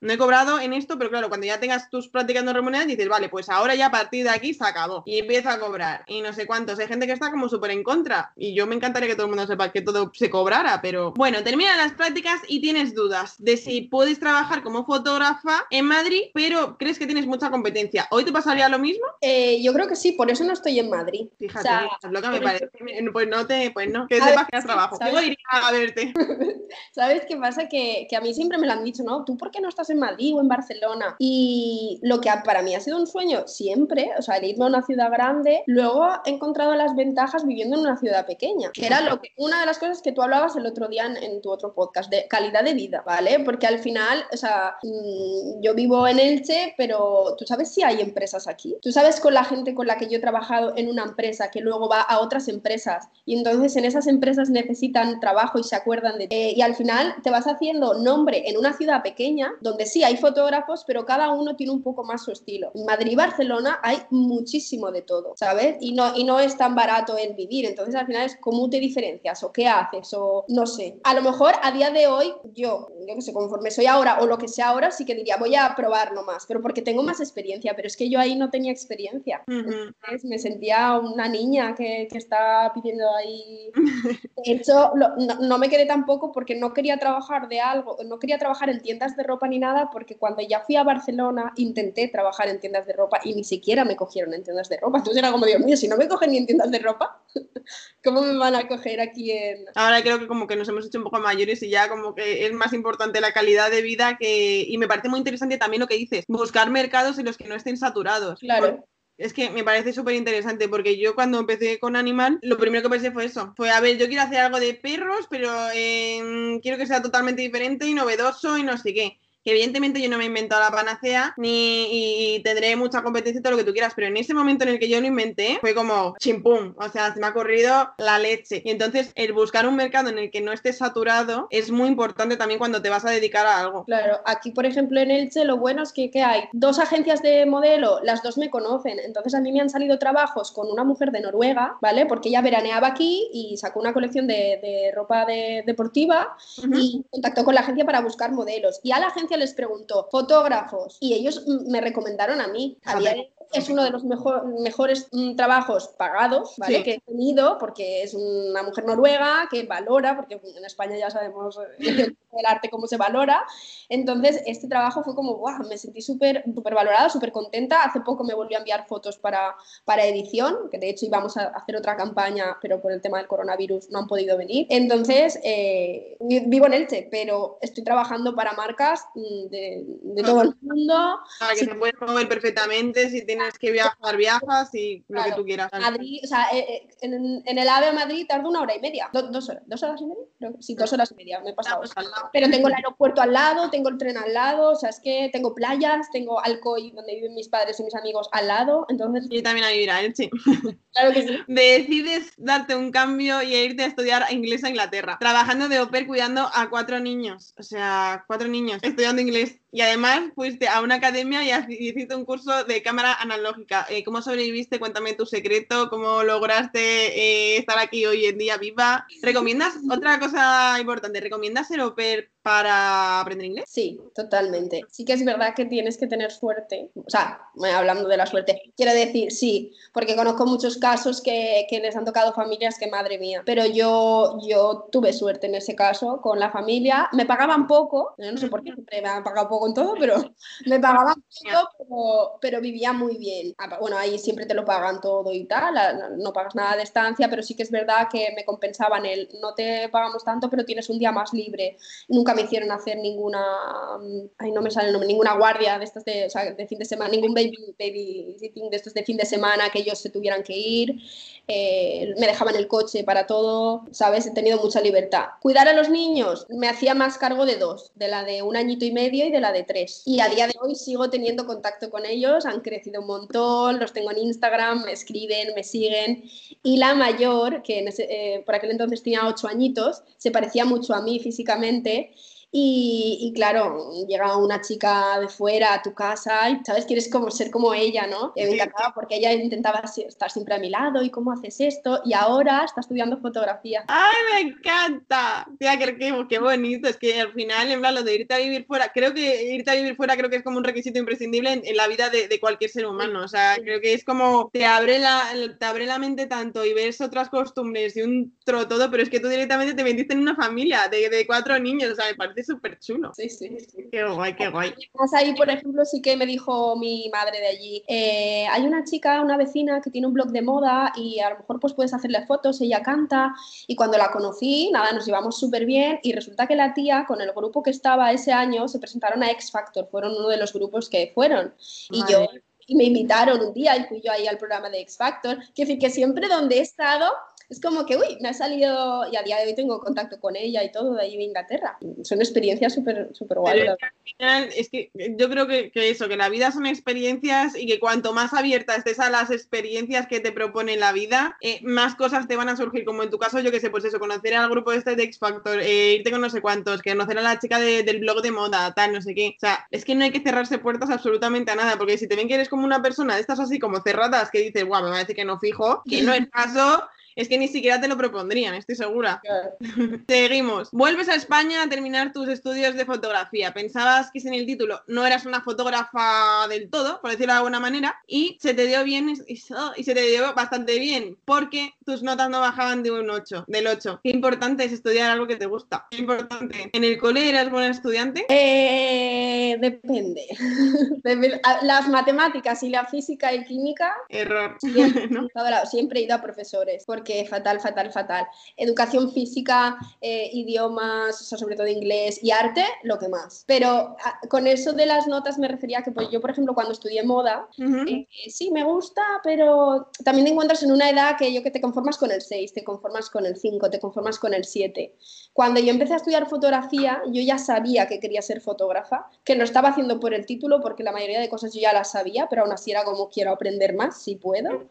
no he cobrado en esto, pero claro, cuando ya tengas tus prácticas no remuneradas, dices, vale, pues ahora ya a partir de aquí se acabó. Y empieza a cobrar. Y no sé cuántos. Hay gente que está como súper en contra. Y yo me encantaría que todo el mundo sepa que todo se cobrara, pero bueno, termina las prácticas y tienes dudas de si puedes trabajar como fotógrafa en Madrid, pero crees que tienes mucha competencia. ¿Hoy te pasaría lo mismo? Eh, yo creo que sí, por eso no estoy en Madrid. Fíjate, es lo que me parece. Pues no te, pues no, que sepas que has trabajo. Iría a verte. [laughs] ¿Sabes qué pasa? Que, que a mí siempre me lo han dicho, ¿no? ¿Tú por qué no estás en Madrid o en Barcelona. Y lo que para mí ha sido un sueño siempre, o sea, el irme a una ciudad grande, luego he encontrado las ventajas viviendo en una ciudad pequeña, que era lo que, una de las cosas que tú hablabas el otro día en, tu otro podcast, de calidad de vida, ¿vale? Porque al final, o sea, mm, yo vivo en Elche, pero tú sabes si hay empresas aquí. Tú sabes con la gente con la que yo he trabajado en una empresa que luego va a otras empresas y entonces en esas empresas necesitan trabajo y se acuerdan de... Eh, y al final te vas haciendo nombre en una ciudad pequeña donde sí hay fotógrafos, pero cada uno tiene un poco más su estilo. En Madrid y Barcelona hay muchísimo de todo, ¿sabes? Y no, y no es tan barato el vivir, entonces al final es cómo te diferencias o qué haces o no sé. A lo mejor a día de hoy yo, yo que sé, conforme soy ahora o lo que sea ahora, sí que diría voy a probar nomás, pero porque tengo más experiencia, pero es que yo ahí no tenía experiencia. me sentía una niña que, que está pidiendo ahí... [laughs] De hecho, no, no me quedé tampoco porque no quería trabajar de algo, no quería trabajar en tiendas de ropa ni nada porque cuando ya fui a Barcelona intenté trabajar en tiendas de ropa y ni siquiera me cogieron en tiendas de ropa. Entonces era como, Dios mío, si no me cogen ni en tiendas de ropa, [laughs] ¿cómo me van a coger aquí en...? Ahora creo que como que nos hemos hecho un poco mayores y ya como que es más importante la calidad de vida que... Y me parece muy interesante también lo que dices, buscar mercados en los que no estén saturados. Claro. Es que me parece súper interesante porque yo cuando empecé con Animal, lo primero que pensé fue eso. Fue, a ver, yo quiero hacer algo de perros, pero eh, quiero que sea totalmente diferente y novedoso y no sé qué que evidentemente yo no me he inventado la panacea ni y, tendré mucha competencia y todo lo que tú quieras, pero en ese momento en el que yo lo inventé fue como chimpum, o sea, se me ha corrido la leche. Y entonces el buscar un mercado en el que no esté saturado es muy importante también cuando te vas a dedicar a algo. Claro, aquí por ejemplo en Elche lo bueno es que, hay dos agencias de modelo, las dos me conocen, entonces a mí me han salido trabajos con una mujer de Noruega, ¿vale? Porque ella veraneaba aquí y sacó una colección de, ropa deportiva y contactó con la agencia para buscar modelos. Y a la agencia les preguntó, fotógrafos, y ellos me recomendaron a mí. es uno de los mejor, mejores mm, trabajos pagados ¿vale? que he tenido, porque es una mujer noruega que valora, porque en España ya sabemos del arte cómo se valora. Entonces, este trabajo fue como, wow, me sentí súper súper valorada, súper contenta. Hace poco me volví a enviar fotos para, para edición, que de hecho íbamos a hacer otra campaña, pero por el tema del coronavirus no han podido venir. Entonces, eh, vivo en Elche, pero estoy trabajando para marcas mm, de, de todo el mundo. Para que te puedes mover perfectamente, si tienes que viajar, viajas y lo que tú quieras. Madrid, o sea, eh, eh, en, en, el AVE a Madrid tardo una hora y media, dos horas, dos horas y media, sí, dos horas y media, me he pasado. Pero tengo el aeropuerto al lado, tengo el tren al lado, o sea, es que tengo playas, tengo Alcoy, donde viven mis padres y mis amigos, al lado, entonces... Y también a vivir a Elche. [laughs] Claro que sí. Decides darte un cambio y irte a estudiar inglés a Inglaterra, trabajando de au pair cuidando a cuatro niños, o sea, cuatro niños estudiando inglés. Y además fuiste a una academia y hiciste un curso de cámara analógica. Eh, ¿Cómo sobreviviste? Cuéntame tu secreto, cómo lograste eh, estar aquí hoy en día viva. ¿Recomiendas, otra cosa importante, ¿recomiendas ser au para aprender inglés? Sí, totalmente. Sí que es verdad que tienes que tener suerte. O sea, hablando de la suerte, quiero decir, sí, porque conozco muchos casos que, que les han tocado familias que madre mía. Pero yo, yo tuve suerte en ese caso con la familia. Me pagaban poco, no sé por qué, siempre me han pagado poco con todo, pero [laughs] me pagaban poco, pero, vivía muy bien. Ah, bueno, ahí siempre te lo pagan todo y tal, no pagas nada de estancia, pero sí que es verdad que me compensaban el no te pagamos tanto, pero tienes un día más libre. Nunca me hicieron hacer ninguna, ay, no me sale el nombre, ninguna guardia de estos de, o sea, de fin de semana, ningún baby, baby sitting de estos de fin de semana que ellos se tuvieran que ir. Eh, me dejaban el coche para todo, ¿sabes? He tenido mucha libertad. Cuidar a los niños, me hacía más cargo de dos, de la de un añito y medio y de la de tres. Y a día de hoy sigo teniendo contacto con ellos, han crecido un montón, los tengo en Instagram, me escriben, me siguen. Y la mayor, que eh, por aquel entonces tenía ocho añitos, se parecía mucho a mí físicamente y, claro, llega una chica de fuera a tu casa y, ¿sabes? Quieres como ser como ella, ¿no? me encantaba porque ella intentaba estar siempre a mi lado y cómo haces esto y ahora está estudiando fotografía. ¡Ay, me encanta! Tía, qué, qué, bonito. Es que al final, en plan, lo de irte a vivir fuera, creo que irte a vivir fuera creo que es como un requisito imprescindible en, la vida de, de, cualquier ser humano. O sea, creo que es como te abre, la, te abre la mente tanto y ves otras costumbres y un tro todo, pero es que tú directamente te metiste en una familia de, de cuatro niños. O sea, me parece súper chulo. Sí, sí, Qué guay, qué guay. ahí, por ejemplo, sí que me dijo mi madre de allí, eh, hay una chica, una vecina que tiene un blog de moda y a lo mejor pues puedes hacerle fotos, ella canta y cuando la conocí, nada, nos llevamos súper bien y resulta que la tía con el grupo que estaba ese año se presentaron a X Factor, fueron uno de los grupos que fueron y yo y me invitaron un día y fui yo ahí al programa de X Factor. Quiero decir que siempre donde he estado es como que, uy, me ha salido y a día de hoy tengo contacto con ella y todo de ahí de Inglaterra. Son experiencias súper súper guay. al final es que yo creo que, que, eso, que la vida son experiencias y que cuanto más abierta estés a las experiencias que te propone la vida, eh, más cosas te van a surgir, como en tu caso, yo que sé, pues eso, conocer al grupo este de X Factor, eh, irte con no sé cuántos, conocer a la chica del blog de moda, tal, no sé qué. O sea, es que no hay que cerrarse puertas absolutamente a nada, porque si te ven que eres como una persona de estas así como cerradas que dices, guau, me decir que no fijo, que no es caso, es que ni siquiera te lo propondrían, estoy segura. [laughs] Seguimos. Vuelves a España a terminar tus estudios de fotografía. Pensabas que sin el título no eras una fotógrafa del todo, por decirlo de alguna manera, y se te dio bien y se te dio bastante bien, porque tus notas no bajaban de un 8, del 8. Qué importante es estudiar algo que te gusta. Qué importante. ¿En el cole eras buena estudiante? Eh, depende. [laughs] Las matemáticas y la física y química. Error. Siempre, [laughs] ¿no? siempre he ido a profesores porque fatal, fatal, fatal. Educación física, eh, idiomas, sobre todo inglés y arte, lo que más. Pero ah, con eso de las notas me refería a que pues, yo, por ejemplo, cuando estudié moda, eh, sí, me gusta, pero también te encuentras en una edad que yo que te conformas con el 6, te conformas con el 5, te conformas con el 7. Cuando yo empecé a estudiar fotografía, yo ya sabía que quería ser fotógrafa, que lo estaba haciendo por el título, porque la mayoría de cosas yo ya las sabía, pero aún así era como quiero aprender más, si puedo.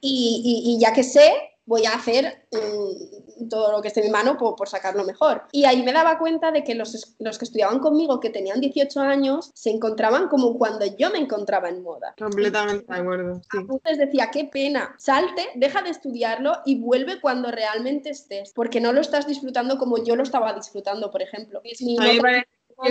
y ya que sé, voy a hacer mm, todo lo que esté en mi mano por, por, sacarlo mejor. Y ahí me daba cuenta de que los, los, que estudiaban conmigo, que tenían 18 años, se encontraban como cuando yo me encontraba en moda. Completamente de acuerdo. Sí. Entonces decía, qué pena, salte, deja de estudiarlo y vuelve cuando realmente estés, porque no lo estás disfrutando como yo lo estaba disfrutando, por ejemplo. Es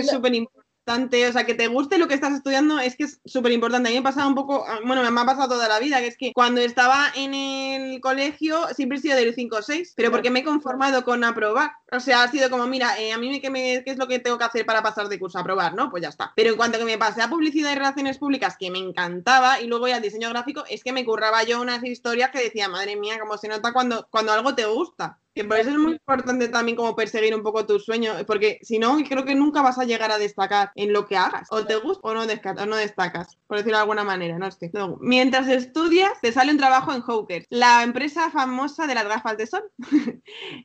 súper importante o sea, que te guste lo que estás estudiando es que es súper importante. A mí me ha pasado un poco, ah, bueno, me ha pasado toda la vida, que es que cuando estaba en el colegio siempre he sido del 5 o 6, pero porque me he conformado con aprobar. O sea, ha sido como, mira, eh, a mí ¿qué, me, ¿qué es lo que tengo que hacer para pasar de curso? Aprobar, ¿no? Pues ya está. Pero en cuanto que me pasé a publicidad y relaciones públicas, que me encantaba, y luego ya al diseño gráfico, es que me curraba yo unas historias que decía, madre mía, cómo se nota cuando, cuando algo te gusta. Que por eso es muy importante también como perseguir un poco tus sueños, porque si no, creo que nunca vas a llegar a destacar en lo que hagas. O te gusta o no, no destacas, por decirlo de alguna manera, no sé. mientras estudias, te sale un trabajo en Hawker, la empresa famosa de las gafas de sol. [laughs]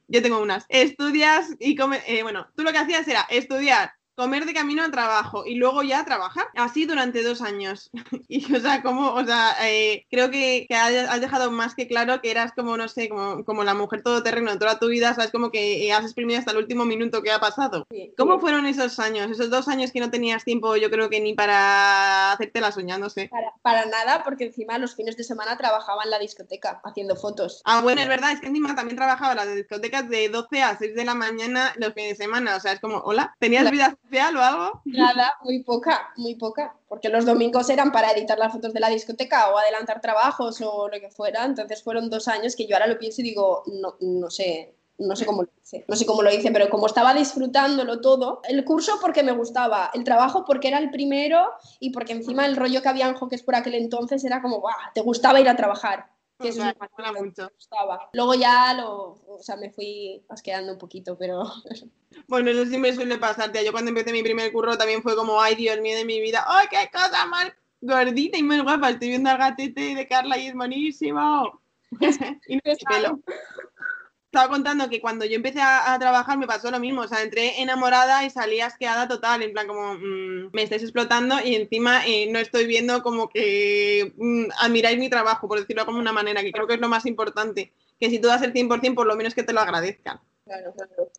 Yo tengo unas. Estudias y come, eh, bueno, tú lo que hacías era estudiar comer de camino al trabajo y luego ya trabajar. Así durante dos años. [laughs] y, o sea, como, o sea, eh, creo que, has dejado más que claro que eras como, no sé, como, como la mujer todoterreno toda tu vida, sabes, como que eh, has exprimido hasta el último minuto que ha pasado. ¿Cómo fueron esos años? Esos dos años que no tenías tiempo, yo creo que ni para hacerte la soña, no sé. Para, para, nada, porque encima los fines de semana trabajaba en la discoteca haciendo fotos. Ah, bueno, es verdad, es que encima también trabajaba en las discotecas de 12 a 6 de la mañana los fines de semana, o sea, es como, hola, ¿tenías vida o algo? Nada, muy poca, muy poca. Porque los domingos eran para editar las fotos de la discoteca o adelantar trabajos o lo que fuera. Entonces fueron dos años que yo ahora lo pienso y digo, no, no sé, no sé cómo lo hice, no sé cómo lo hice, pero como estaba disfrutándolo todo, el curso porque me gustaba, el trabajo porque era el primero y porque encima el rollo que había en Hawkes por aquel entonces era como, ¡buah! Te gustaba ir a trabajar. Que eso me mucho. Gustaba. Luego ya lo, o sea, me fui asqueando un poquito, pero [laughs] Bueno, eso sí me suele pasar, tía. Yo cuando empecé mi primer curro también fue como, ay, Dios mío de mi vida, ay, qué cosa más gordita y más guapa. Estoy viendo al gatete de Carla y es buenísimo. [laughs] y no pelo. Estaba contando que cuando yo empecé a, trabajar me pasó lo mismo, o sea, entré enamorada y salí asqueada total, en plan como mm, me estáis explotando y encima eh, no estoy viendo como que mm, admiráis mi trabajo, por decirlo como una manera, que creo que es lo más importante, que si tú das el 100%, por lo menos que te lo agradezcan. Claro, claro.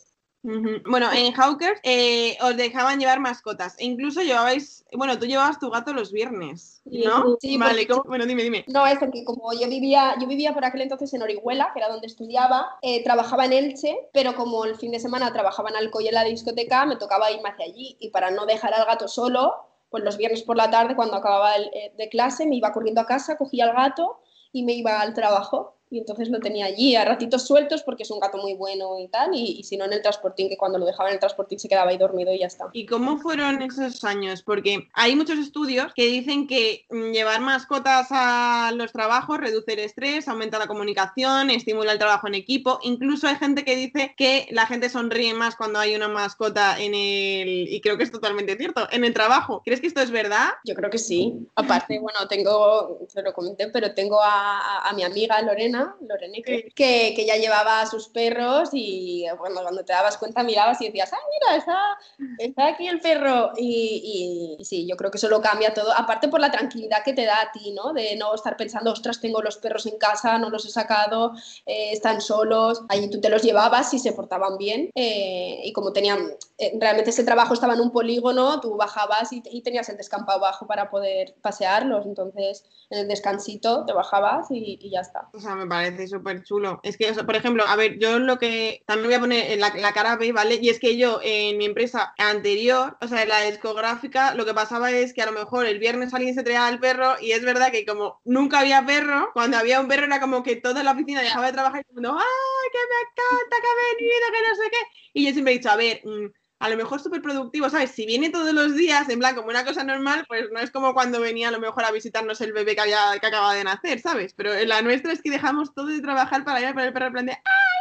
Bueno, en Hawkers eh, os dejaban llevar mascotas. E incluso llevabais, bueno, tú llevabas tu gato los viernes, ¿no? Sí, vale, bueno, dime, dime. No, es porque como yo vivía, yo vivía por aquel entonces en Orihuela, que era donde estudiaba, eh, trabajaba en Elche, pero como el fin de semana trabajaba en Alcoy en la discoteca, me tocaba irme hacia allí. Y para no dejar al gato solo, pues los viernes por la tarde, cuando acababa el, eh, de clase, me iba corriendo a casa, cogía al gato y me iba al trabajo y entonces lo tenía allí a ratitos sueltos porque es un gato muy bueno y tal, y, si no en el transportín, que cuando lo dejaba en el transportín se quedaba ahí dormido y ya está. ¿Y cómo fueron esos años? Porque hay muchos estudios que dicen que mm, llevar mascotas a los trabajos reduce el estrés, aumenta la comunicación, estimula el trabajo en equipo, incluso hay gente que dice que la gente sonríe más cuando hay una mascota en el, y creo que es totalmente cierto, en el trabajo. ¿Crees que esto es verdad? Yo creo que sí. Aparte, bueno, tengo, te lo comenté, pero tengo a, a mi amiga Lorena, Lorena, que, que, ya llevaba a sus perros y bueno, cuando te dabas cuenta mirabas y decías, ¡ay, mira, está, está aquí el perro! Y, y, sí, yo creo que eso lo cambia todo, aparte por la tranquilidad que te da a ti, ¿no? De no estar pensando, ostras, tengo los perros en casa, no los he sacado, eh, están solos, allí tú te los llevabas y se portaban bien eh, y como tenían, eh, realmente ese trabajo estaba en un polígono, tú bajabas y, y tenías el descampado abajo para poder pasearlos, entonces en el descansito te bajabas y, y ya está. O sea, me parece súper chulo. Es que, por ejemplo, a ver, yo lo que también voy a poner en la, la, cara B, ¿vale? Y es que yo en mi empresa anterior, o sea, en la discográfica, lo que pasaba es que a lo mejor el viernes alguien se traía al perro y es verdad que como nunca había perro, cuando había un perro era como que toda la oficina dejaba de trabajar y todo el mundo, ¡ay, que me encanta, que ha venido, que no sé qué! Y yo siempre he dicho, a ver, mmm, a lo mejor súper productivo, ¿sabes? Si viene todos los días, en plan, como una cosa normal, pues no es como cuando venía a lo mejor a visitarnos el bebé que, había, que acaba de nacer, ¿sabes? Pero la nuestra es que dejamos todo de trabajar para ir a el perro en plan de ¡ay,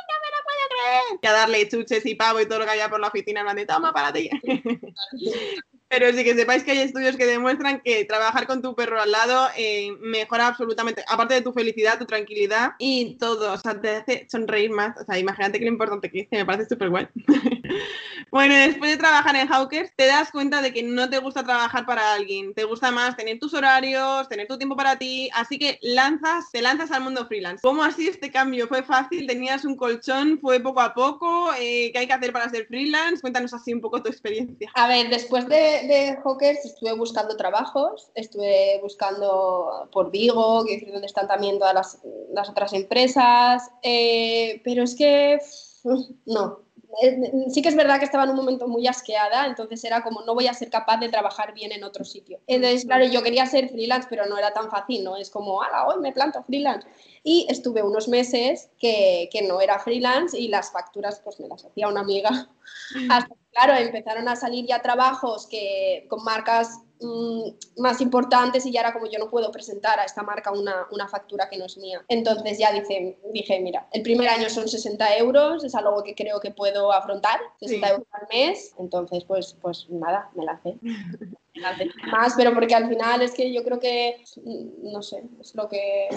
no me lo puedo creer! Que a darle chuches y pavo y todo lo que había por la oficina, en plan de ¡toma, para ti! Pero sí que sepáis que hay estudios que demuestran que trabajar con tu perro al lado eh, mejora absolutamente, aparte de tu felicidad, tu tranquilidad y todo, o sea, te hace sonreír más. O sea, imagínate que lo importante que es, me parece súper guay. [laughs] bueno, después de trabajar en Hawkers, te das cuenta de que no te gusta trabajar para alguien, te gusta más tener tus horarios, tener tu tiempo para ti, así que lanzas, te lanzas al mundo freelance. ¿Cómo sido este cambio? ¿Fue fácil? ¿Tenías un colchón? ¿Fue poco a poco? Eh, ¿Qué hay que hacer para ser freelance? Cuéntanos así un poco tu experiencia. A ver, después de de, Hawkers estuve buscando trabajos, estuve buscando por Vigo, que es donde están también todas las, otras empresas, eh, pero es que [laughs] no, sí que es verdad que estaba en un momento muy asqueada, entonces era como no voy a ser capaz de trabajar bien en otro sitio. Entonces, claro, yo quería ser freelance, pero no era tan fácil, ¿no? Es como, ala, hoy me planto freelance. Y estuve unos meses que, que no era freelance y las facturas pues me las hacía una amiga. [laughs] Hasta claro, empezaron a salir ya trabajos que con marcas Mm, más importantes y ya era como yo no puedo presentar a esta marca una, una factura que no es mía. Entonces ya dice, dije, mira, el primer año son 60 euros, es algo que creo que puedo afrontar, 60 euros al mes, entonces pues, pues nada, me la hace. [laughs] Más, pero porque al final es que yo creo que, mm, no sé, es lo que...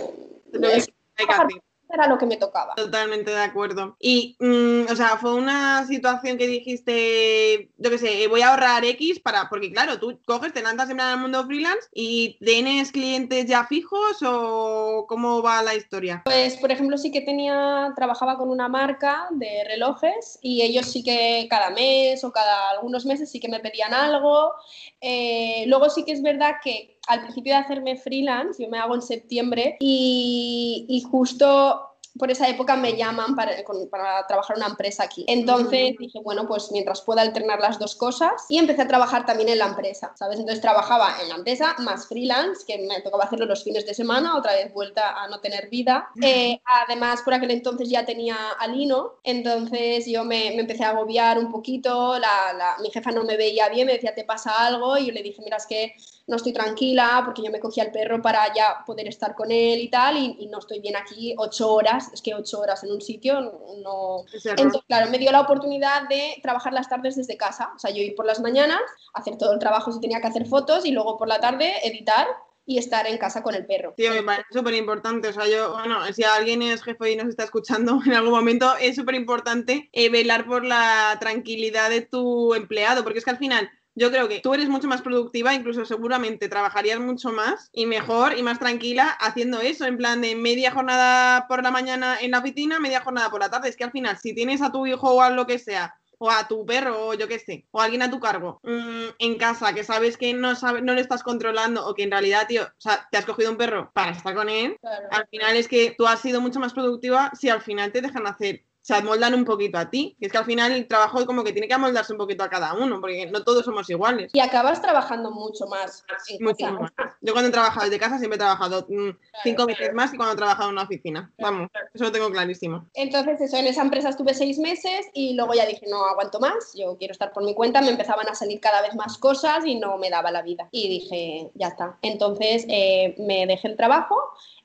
Es, [laughs] era lo que me tocaba. Totalmente de acuerdo. Y, mm, o sea, fue una situación que dijiste, yo qué sé, voy a ahorrar X para, porque claro, tú coges, te lanzas en el mundo freelance y tienes clientes ya fijos o cómo va la historia? Pues, por ejemplo, sí que tenía, trabajaba con una marca de relojes y ellos sí que cada mes o cada algunos meses sí que me pedían algo. Eh, luego sí que es verdad que al principio de hacerme freelance, yo me hago en septiembre y, y justo por esa época me llaman para, para trabajar en una empresa aquí. Entonces dije, bueno, pues mientras pueda alternar las dos cosas y empecé a trabajar también en la empresa, ¿sabes? Entonces trabajaba en la empresa más freelance, que me tocaba hacerlo los fines de semana, otra vez vuelta a no tener vida. Eh, además, por aquel entonces ya tenía Alino, entonces yo me, me empecé a agobiar un poquito, la, la, mi jefa no me veía bien, me decía, ¿te pasa algo? Y yo le dije, mira, es que no estoy tranquila porque yo me cogí al perro para ya poder estar con él y tal, y, no estoy bien aquí ocho horas, es que ocho horas en un sitio no... Entonces, claro, me dio la oportunidad de trabajar las tardes desde casa, o sea, yo ir por las mañanas, hacer todo el trabajo si tenía que hacer fotos y luego por la tarde editar y estar en casa con el perro. Tío, me parece súper importante. O sea, yo, bueno, si alguien es jefe y nos está escuchando [laughs] en algún momento, es súper importante eh, velar por la tranquilidad de tu empleado, porque es que al final yo creo que tú eres mucho más productiva, incluso seguramente trabajarías mucho más y mejor y más tranquila haciendo eso, en plan de media jornada por la mañana en la oficina, media jornada por la tarde. Es que al final, si tienes a tu hijo o a lo que sea, o a tu perro, o yo qué sé, o alguien a tu cargo mmm, en casa que sabes que no, sabe, no le estás controlando o que en realidad, tío, o sea, te has cogido un perro para estar con él, claro. al final es que tú has sido mucho más productiva si al final te dejan hacer se amoldan un poquito a ti. Y es que al final el trabajo como que tiene que amoldarse un poquito a cada uno, porque no todos somos iguales. Y acabas trabajando mucho más. Muchísimo más. Yo cuando he trabajado desde casa siempre he trabajado mm, cinco veces más que cuando he trabajado en una oficina. Vamos, eso lo tengo clarísimo. Entonces eso, en esa empresa estuve seis meses y luego ya dije, no aguanto más, yo quiero estar por mi cuenta, me empezaban a salir cada vez más cosas y no me daba la vida. Y dije, ya está. Entonces eh, me dejé el trabajo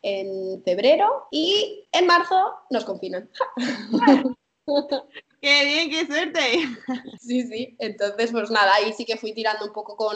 en febrero y en marzo nos confinan. [laughs] ¡Qué bien, qué suerte! Sí, sí, entonces pues nada, ahí sí que fui tirando un poco con,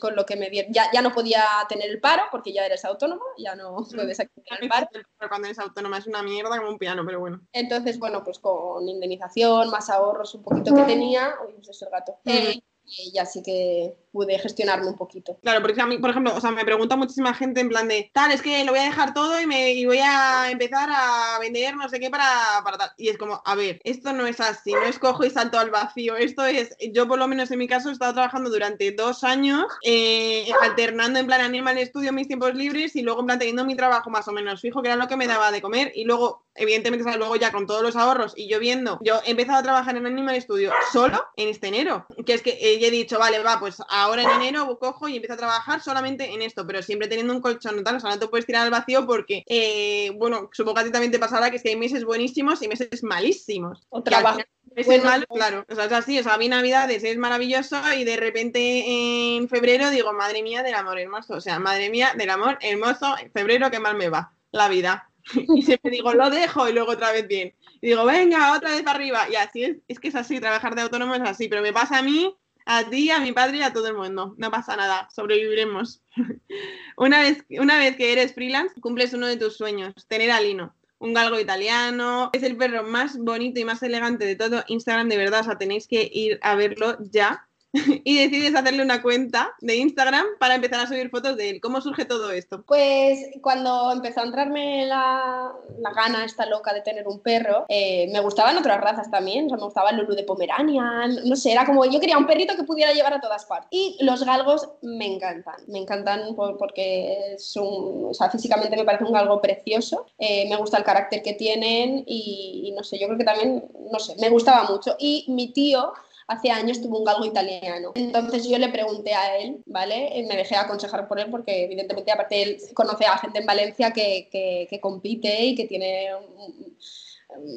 con lo que me dieron. Ya, ya no podía tener el paro porque ya eres autónoma, ya no puedes activar el paro. Pero cuando eres autónoma es una mierda como un piano, pero bueno. Entonces, bueno, pues con indemnización, más ahorros un poquito que tenía, uy, pues eso el gato. Eh, y ya sí que pude gestionarme un poquito. Claro, porque a mí, por ejemplo, o sea, me pregunta muchísima gente en plan de, tal, es que lo voy a dejar todo y, me, y voy a empezar a vender no sé qué para, para tal. Y es como, a ver, esto no es así, no es cojo y salto al vacío. Esto es, yo por lo menos en mi caso he estado trabajando durante dos años, eh, alternando en plan animal estudio mis tiempos libres y luego en plan teniendo mi trabajo más o menos fijo, que era lo que me daba de comer. Y luego, evidentemente, luego ya con todos los ahorros y yo viendo, yo he empezado a trabajar en Animal Studio solo en este enero. Que es que eh, he dicho, vale, va, pues ahora en enero cojo y empiezo a trabajar solamente en esto, pero siempre teniendo un colchón tal, o sea, no te puedes tirar al vacío porque, eh, bueno, supongo que a ti también te pasará que es que hay meses buenísimos y meses malísimos. O trabajo. Meses malos, claro, o sea, es así, o sea, a mí Navidades es maravilloso y de repente en febrero digo, madre mía del amor hermoso, o sea, madre mía del amor hermoso, en febrero que mal me va la vida. [laughs] Y siempre digo, lo dejo y luego otra vez bien. Y digo, venga, otra vez para arriba. Y así es, es que es así, trabajar de autónomo es así, pero me pasa a mí a ti, a mi padre y a todo el mundo. No pasa nada, sobreviviremos. [laughs] una, vez, una vez que eres freelance, cumples uno de tus sueños, tener a Lino. Un galgo italiano, es el perro más bonito y más elegante de todo Instagram, de verdad, o sea, tenéis que ir a verlo ya. [laughs] y decides hacerle una cuenta de Instagram para empezar a subir fotos de él. ¿Cómo surge todo esto? Pues cuando empezó a entrarme la, la gana esta loca de tener un perro, eh, me gustaban otras razas también, me gustaba el Lulu de Pomeranian, no sé, era como yo quería un perrito que pudiera llevar a todas partes. Y los galgos me encantan, me encantan porque es o sea, físicamente me parece un galgo precioso, eh, me gusta el carácter que tienen y, y no sé, yo creo que también, no sé, me gustaba mucho. Y mi tío hace años tuvo un galgo italiano. Entonces yo le pregunté a él, ¿vale? Me dejé aconsejar por él porque evidentemente aparte él conoce a gente en Valencia que, que, compite y que tiene...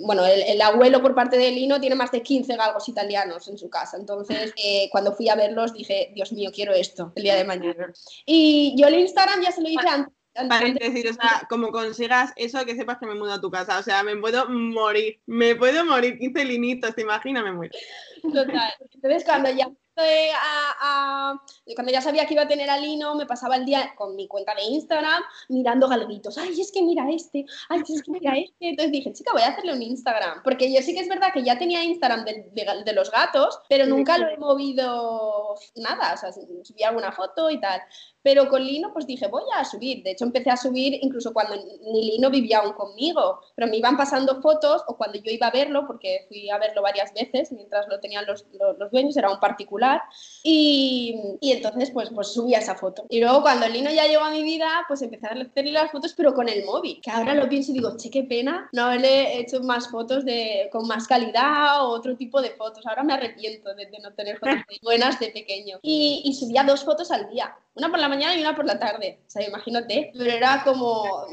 Bueno, el, abuelo por parte de Lino tiene más de 15 galgos italianos en su casa. Entonces, eh, cuando fui a verlos dije, Dios mío, quiero esto el día de mañana. Y yo el Instagram ya se lo hice antes decir, o sea, como consigas eso, que sepas que me mudo a tu casa. O sea, me puedo morir. Me puedo morir. 15 linitos, te imaginas, me muero. Total. Entonces, cuando ya a, cuando ya sabía que iba a tener a Lino, me pasaba el día con mi cuenta de Instagram mirando galguitos. Ay, es que mira este, ay, es que mira este. Entonces dije, chica, voy a hacerle un Instagram. Porque yo sí que es verdad que ya tenía Instagram de, de los gatos, pero nunca lo he movido nada. O sea, subí alguna foto y tal. Pero con Lino, pues dije, voy a subir. De hecho, empecé a subir incluso cuando ni Lino vivía aún conmigo. Pero me iban pasando fotos o cuando yo iba a verlo, porque fui a verlo varias veces mientras lo tenían los, los, dueños, era un particular. Y, y, entonces, pues, pues subía esa foto. Y luego, cuando Lino ya llegó a mi vida, pues empecé a hacerle las fotos, pero con el móvil. Que ahora lo pienso y digo, che, qué pena no haberle hecho más fotos de, con más calidad o otro tipo de fotos. Ahora me arrepiento de, no tener fotos [laughs] buenas de pequeño. Y, y subía dos fotos al día. Una por la mañana y una por la tarde. O sea, imagínate. Pero era como.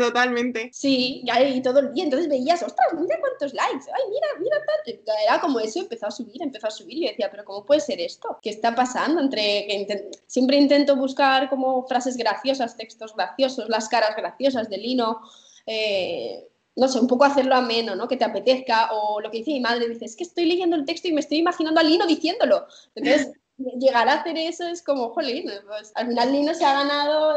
totalmente. Sí, y todo el día. Entonces veías, ostras, mira cuántos likes. Ay, mira, mira tal. Era como eso, empezó a subir, empezó a subir. Y yo decía, pero ¿cómo puede ser esto? ¿Qué está pasando? Entre que siempre intento buscar como frases graciosas, textos graciosos, las caras graciosas de Lino. Eh, no sé, un poco hacerlo ameno, ¿no? Que te apetezca, o lo que dice mi madre, dice, es que estoy leyendo el texto y me estoy imaginando a Lino diciéndolo. Entonces, llegar a hacer eso es como, jolín, pues, al final se ha ganado,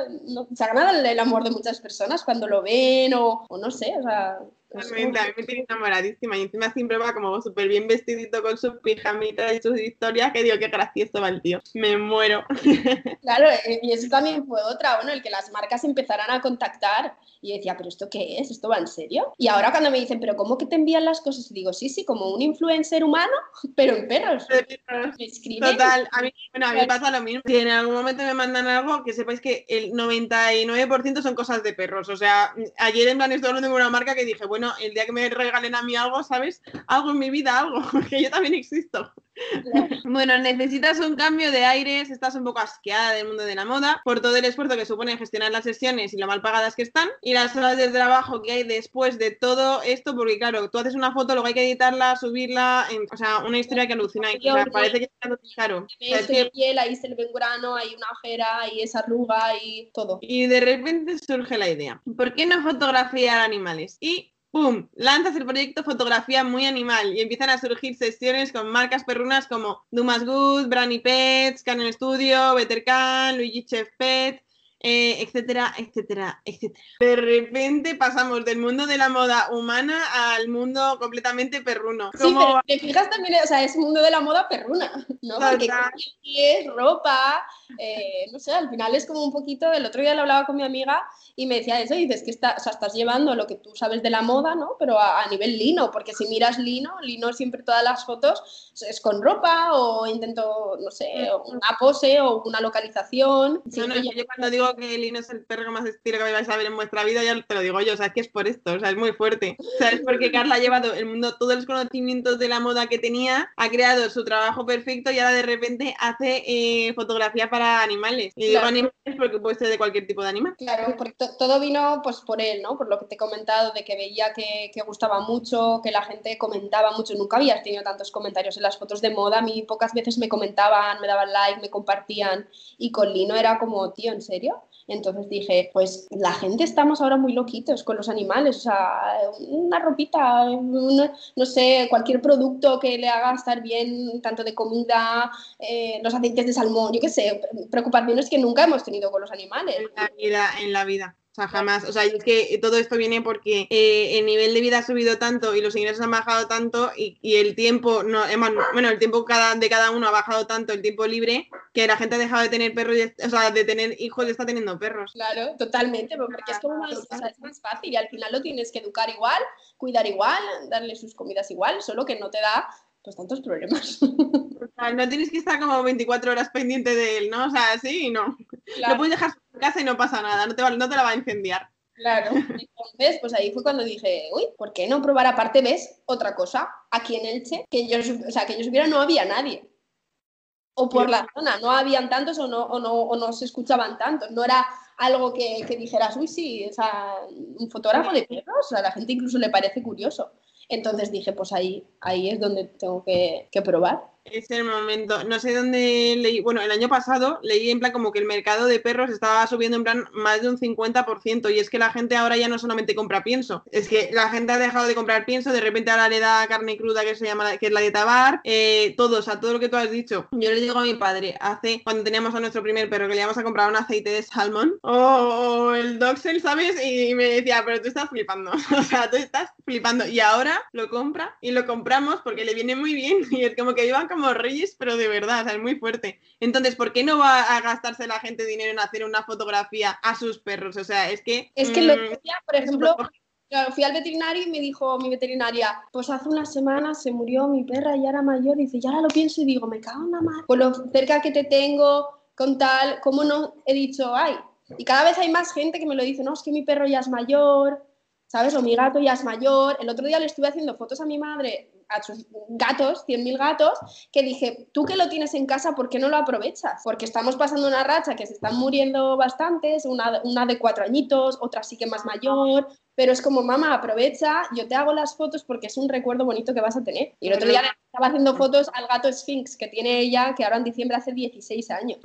se ha ganado el, amor de muchas personas cuando lo ven o, o no sé, o sea, Totalmente, a mí me tiene enamoradísima y encima siempre va como súper bien vestidito con sus pijamitas y sus historias que digo, qué gracioso va el tío, me muero. [laughs] Claro, eh, y eso también fue otra, bueno, el que las marcas empezaran a contactar y decía, pero ¿esto qué es? ¿Esto va en serio? Y ahora cuando me dicen, pero ¿cómo que te envían las cosas? Y digo, sí, sí, como un influencer humano, [laughs] pero en perros. Total, a mí, bueno, a mí me pasa lo mismo. Si en algún momento me mandan algo, que sepáis que el 99% son cosas de perros. O sea, ayer en plan estoy hablando de una marca que dije, bueno, el día que me regalen a mí algo, ¿sabes? Algo en mi vida, algo, [laughs] que yo también existo. bueno, necesitas un cambio de aires, estás un poco asqueada del mundo de la moda por todo el esfuerzo que supone gestionar las sesiones y lo mal pagadas que están y las horas de trabajo que hay después de todo esto, porque claro, tú haces una foto, luego hay que editarla, subirla, o sea, una historia que alucina y parece que está caro. Es que... piel, ahí se le ve un grano, hay una ojera, hay esa arruga y todo. Y de repente surge la idea, ¿por qué no fotografiar animales? Y ¡pum! Lanzas el proyecto Fotografía Muy Animal y empiezan a surgir sesiones con marcas perrunas como Dumas Good, Brani Pets, Canon Studio, Better Can, Luigi Chef Pet, eh, etcétera, etcétera, etcétera. De repente pasamos del mundo de la moda humana al mundo completamente perruno. Sí, pero te fijas también, o sea, es un mundo de la moda perruna, ¿no? Porque es ropa, eh, no sé, al final es como un poquito, el otro día lo hablaba con mi amiga y me decía eso, y dices que está, o sea, estás llevando lo que tú sabes de la moda, ¿no? Pero a, nivel lino, porque si miras lino, lino siempre todas las fotos es con ropa o intento, no sé, una pose o una localización. No, no, yo cuando digo que Lino es el perro más estilo que vais a ver en vuestra vida, ya te lo digo yo, o sea, es que es por esto, o sea, es muy fuerte. O sea, es porque Carla ha llevado el mundo, todos los conocimientos de la moda que tenía, ha creado su trabajo perfecto y ahora de repente hace eh, fotografía para animales. Y digo animales porque puede ser de cualquier tipo de animal. Claro, porque todo vino pues por él, ¿no? Por lo que te he comentado, de que veía que, que gustaba mucho, que la gente comentaba mucho. Nunca habías tenido tantos comentarios en las fotos de moda. A mí pocas veces me comentaban, me daban like, me compartían. Y con Lino era como, tío, ¿en serio? Entonces dije, pues la gente estamos ahora muy loquitos con los animales, o sea, una ropita, no sé, cualquier producto que le haga estar bien, tanto de comida, eh, los aceites de salmón, yo qué sé, preocupaciones que nunca hemos tenido con los animales. En la vida, en la vida. O sea, jamás. O sea, es que todo esto viene porque eh, el nivel de vida ha subido tanto y los ingresos han bajado tanto y, el tiempo, no, bueno, el tiempo cada, de cada uno ha bajado tanto, el tiempo libre, que la gente ha dejado de tener perros, y, o sea, de tener hijos y está teniendo perros. Claro, totalmente, porque es como más, o es más fácil y al final lo tienes que educar igual, cuidar igual, darle sus comidas igual, solo que no te da pues tantos problemas. [laughs] no tienes que estar como 24 horas pendiente de él, ¿no? O sea, sí y no. Lo puedes dejar en casa y no pasa nada, no te, no te la va a incendiar. Claro, [laughs] entonces, pues ahí fue cuando dije, uy, ¿por qué no probar aparte, ves, otra cosa? Aquí en Elche, que yo, o sea, que yo supiera no había nadie. O por la zona, no habían tantos o no, o no, o no se escuchaban tantos. No era algo que, que dijeras, uy, sí, o sea, un fotógrafo de perros, a la gente incluso le parece curioso. Entonces dije, pues ahí, ahí es donde tengo que, que probar. Es el momento. No sé dónde leí. Bueno, el año pasado leí en plan como que el mercado de perros estaba subiendo en plan más de un 50%. Y es que la gente ahora ya no solamente compra pienso. Es que la gente ha dejado de comprar pienso. De repente ahora le da carne cruda que se llama que es la de tabar. Eh, todo, o sea, todo lo que tú has dicho. Yo le digo a mi padre, hace cuando teníamos a nuestro primer perro que le íbamos a comprar un aceite de salmón o, el Doxel, ¿sabes? Y me decía, pero tú estás flipando. [laughs] o sea, tú estás flipando. Y ahora lo compra y lo compramos porque le viene muy bien. [laughs] Y es como que iban como reyes, pero de verdad, es muy fuerte. Entonces, ¿por qué no va a gastarse la gente dinero en hacer una fotografía a sus perros? O sea, es que... Es que lo mm, decía, por ejemplo, fui al veterinario y me dijo mi veterinaria, pues hace unas semanas se murió mi perra y ya era mayor. Y dice, ya ahora lo pienso y digo, me cago en la madre. Con lo cerca que te tengo, con tal, ¿cómo no he dicho, ay? Y cada vez hay más gente que me lo dice, no, es que mi perro ya es mayor, ¿sabes? O mi gato ya es mayor. El otro día le estuve haciendo fotos a mi madre a sus gatos, 100.000 gatos, que dije, tú que lo tienes en casa, ¿por qué no lo aprovechas? Porque estamos pasando una racha que se están muriendo bastantes, una, una de cuatro añitos, otra sí que más mayor, pero es como, mamá, aprovecha, yo te hago las fotos porque es un recuerdo bonito que vas a tener. Y el otro día estaba haciendo fotos al gato Sphinx que tiene ella, que ahora en diciembre hace 16 años.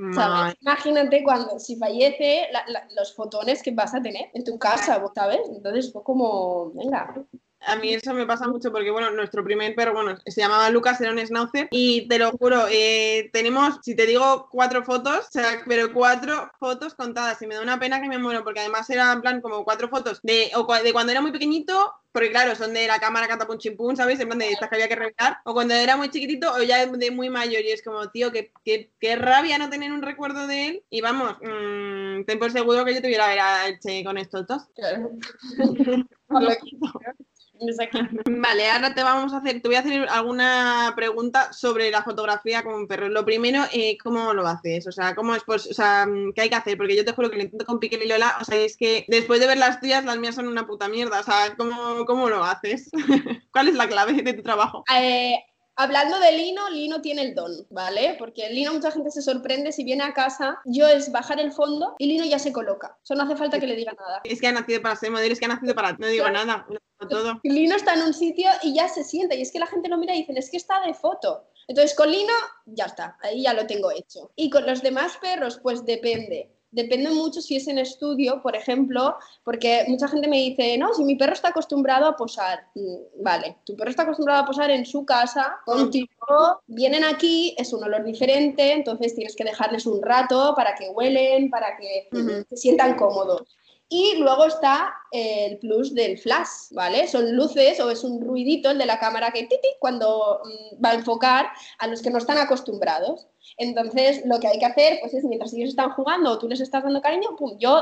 Imagínate cuando, si fallece, los fotones que vas a tener en tu casa, ¿sabes? Entonces fue como, venga. A mí eso me pasa mucho porque, bueno, nuestro primer perro, bueno, se llamaba Lucas, era un schnauzer y te lo juro, eh, tenemos, si te digo cuatro fotos, o sea, pero cuatro fotos contadas y me da una pena que me muero porque además era en plan como cuatro fotos de, o de cuando era muy pequeñito, porque claro, son de la cámara catapum chimpún, ¿sabes? En plan de estas que había que revelar, o cuando era muy chiquitito o ya de muy mayor y es como, tío, qué, qué, rabia no tener un recuerdo de él y vamos, mmm, ten por seguro que yo te hubiera ver a con estos dos. Claro. [laughs] [laughs] Vale, ahora te vamos a hacer, te voy a hacer alguna pregunta sobre la fotografía con un perro. Lo primero, eh, ¿cómo lo haces? O sea, ¿cómo es, pues, o sea, ¿qué hay que hacer? Porque yo te juro que lo intento con Piquel y Lola, o sea, es que después de ver las tuyas, las mías son una puta mierda. O sea, ¿cómo, cómo lo haces? [laughs] ¿Cuál es la clave de tu trabajo? Eh, Hablando de Lino, Lino tiene el don, ¿vale? Porque Lino mucha gente se sorprende si viene a casa, yo es bajar el fondo y Lino ya se coloca. Eso no hace falta que le diga nada. Es que ha nacido para ser modelo, es que ha nacido para... No digo nada, todo. [laughs] Lino está en un sitio y ya se sienta y es que la gente lo mira y dicen, es que está de foto. Entonces con Lino ya está, ahí ya lo tengo hecho. Y con los demás perros, pues depende depende mucho si es en estudio, por ejemplo, porque mucha gente me dice, no, si mi perro está acostumbrado a posar, mm, vale, tu perro está acostumbrado a posar en su casa, contigo, vienen aquí, es un olor diferente, entonces tienes que dejarles un rato para que huelen, para que se sientan cómodos. Y luego está el plus del flash, ¿vale? Son luces o es un ruidito el de la cámara que titi cuando mm, va a enfocar a los que no están acostumbrados. Entonces, lo que hay que hacer pues es mientras ellos están jugando o tú les estás dando cariño, pum, yo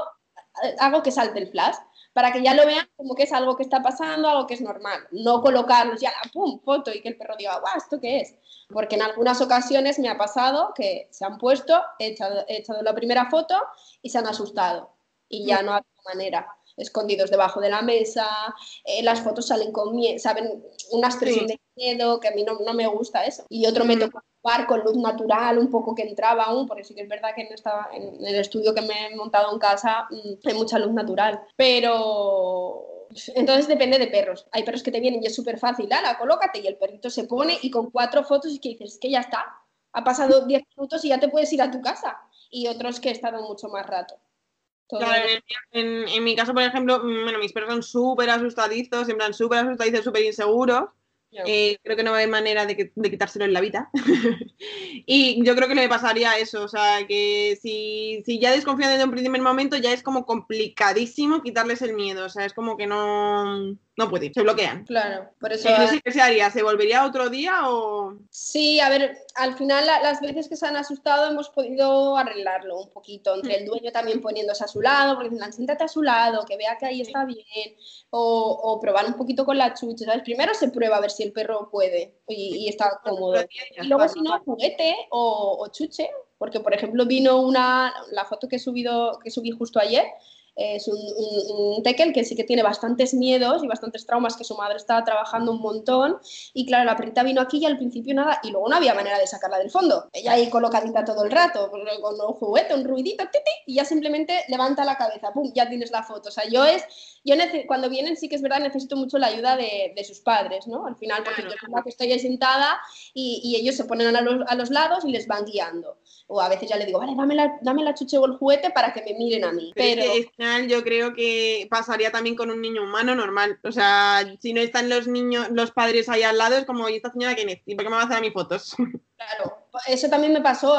eh, hago que salte el flash para que ya lo vean como que es algo que está pasando, algo que es normal. No colocarlos ya, pum, foto y que el perro diga, guau, ¿esto qué es? Porque en algunas ocasiones me ha pasado que se han puesto, he echado, he echado la primera foto y se han asustado y ya no hay manera escondidos debajo de la mesa, eh, las fotos salen con miedo, saben, una expresión de miedo, que a mí no, no, me gusta eso. Y otro me tocó jugar con luz natural, un poco que entraba aún, porque sí que es verdad que en, esta, en el estudio que me he montado en casa mm, hay mucha luz natural. Pero entonces depende de perros. Hay perros que te vienen y es súper fácil, la colócate y el perrito se pone y con cuatro fotos y que dices, que ya está, ha pasado [laughs] diez minutos y ya te puedes ir a tu casa. Y otros que he estado mucho más rato en, mi caso, por ejemplo, bueno, mis perros son súper asustadizos, en plan súper asustadizos, súper inseguros. Eh, creo que no hay manera de, de quitárselo en la vida. [laughs] y yo creo que le pasaría eso, o sea, que si, si ya desconfían desde un primer momento, ya es como complicadísimo quitarles el miedo, o sea, es como que no no puede, se bloquean. Claro, por eso. ¿Qué se haría? ¿Se volvería otro día o.? Sí, a ver, al final las veces que se han asustado hemos podido arreglarlo un poquito, entre el dueño también poniéndose a su lado, porque dicen, siéntate a su lado, que vea que ahí está bien, o, probar un poquito con la chucha, ¿sabes? Primero se prueba a ver si el perro puede y, está cómodo. Y luego, si no, juguete o, o chuche, porque por ejemplo vino una, la foto que he subido, que subí justo ayer, es un, un, tekel que sí que tiene bastantes miedos y bastantes traumas que su madre estaba trabajando un montón. Y claro, la perrita vino aquí y al principio nada, y luego no había manera de sacarla del fondo. Ella ahí colocadita todo el rato, con un juguete, un ruidito, titi, y ya simplemente levanta la cabeza, pum, ya tienes la foto. O sea, yo es, yo cuando vienen sí que es verdad, necesito mucho la ayuda de, de sus padres, ¿no? Al final, porque yo que estoy ahí sentada y, y, ellos se ponen a los, a los lados y les van guiando. O a veces ya le digo, vale, dame la, dame la chuche o el juguete para que me miren a mí. Pero, yo creo que pasaría también con un niño humano normal. O sea, si no están los niños, los padres ahí al lado, es como, ¿y esta señora quién es? ¿Y por qué me va a hacer a mis fotos? [laughs] Claro, eso también me pasó.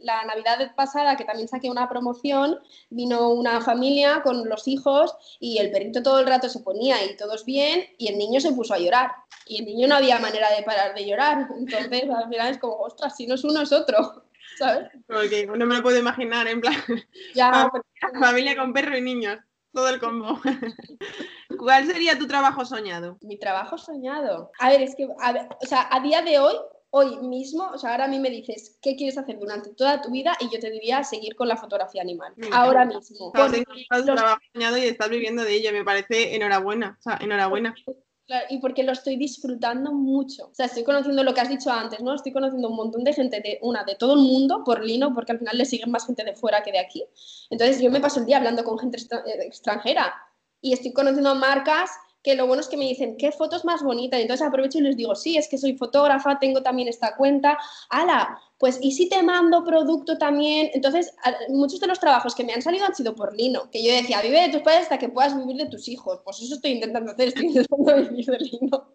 la Navidad pasada, que también saqué una promoción, vino una familia con los hijos y el perrito todo el rato se ponía y todos bien y el niño se puso a llorar. Y el niño no había manera de parar de llorar. [laughs] Entonces, al final es como, ostras, si no es uno es otro. ¿Sabes? Porque no me lo puedo imaginar, en plan. [laughs] Ya, [laughs] familia con perro y niños, todo el combo. [laughs] ¿Cuál sería tu trabajo soñado? Mi trabajo soñado. A ver, es que, o sea, a día de hoy, hoy mismo, o sea, ahora a mí me dices, ¿qué quieres hacer durante toda tu vida? Y yo te diría seguir con la fotografía animal. ahora mismo. Claro, tu trabajo soñado y estás viviendo de ello, me parece enhorabuena, o sea, enhorabuena. Y porque lo estoy disfrutando mucho. O sea, estoy conociendo lo que has dicho antes, ¿no? Estoy conociendo un montón de gente, de una, de todo el mundo por Lino, porque al final le siguen más gente de fuera que de aquí. Entonces yo me paso el día hablando con gente eh, extranjera y estoy conociendo marcas que lo bueno es que me dicen, ¿qué fotos más bonitas? Y entonces aprovecho y les digo, sí, es que soy fotógrafa, tengo también esta cuenta. ¡Hala! Pues, ¿y si te mando producto también? Entonces, muchos de los trabajos que me han salido han sido por Lino, que yo decía, vive de tus padres hasta que puedas vivir de tus hijos. Pues eso estoy intentando hacer, estoy [laughs] intentando vivir de Lino.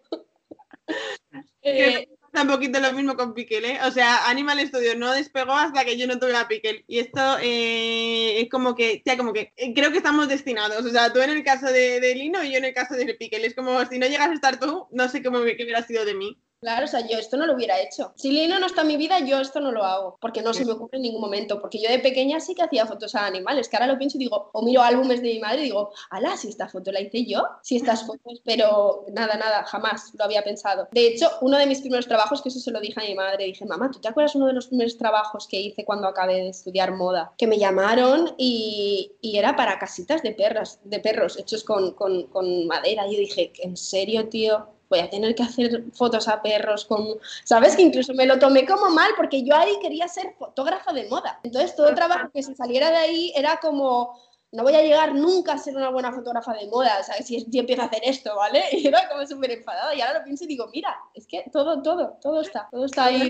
eh, un poquito lo mismo con Piquel, ¿eh? O sea, Animal Studio no despegó hasta que yo no tuve la Piquel. Y esto eh, es como que, ya como que eh, creo que estamos destinados. O sea, tú en el caso de, Lino y yo en el caso de Piquel. Es como si no llegas a estar tú, no sé cómo qué hubiera sido de mí. Claro, o sea, yo esto no lo hubiera hecho. Si Lino no está en mi vida, yo esto no lo hago, porque no se me ocurre en ningún momento. Porque yo de pequeña sí que hacía fotos a animales, que ahora lo pienso y digo, o miro álbumes de mi madre y digo, ala, si esta foto la hice yo, si estas [laughs] fotos, pero nada, nada, jamás lo había pensado. De hecho, uno de mis primeros trabajos, que eso se lo dije a mi madre, dije, mamá, ¿tú te acuerdas uno de los primeros trabajos que hice cuando acabé de estudiar moda? Que me llamaron y, y era para casitas de perras, de perros hechos con, con, con madera. Y yo dije, ¿en serio, tío? Voy a tener que hacer fotos a perros con... ¿Sabes? Que incluso me lo tomé como mal porque yo ahí quería ser fotógrafa de moda. Entonces todo el trabajo que se saliera de ahí era como no voy a llegar nunca a ser una buena fotógrafa de moda, ¿sabes? Si, si empiezo a hacer esto, ¿vale? [laughs] Y era como súper enfadada. Y ahora lo pienso y digo, mira, es que todo, todo, todo está, todo está ahí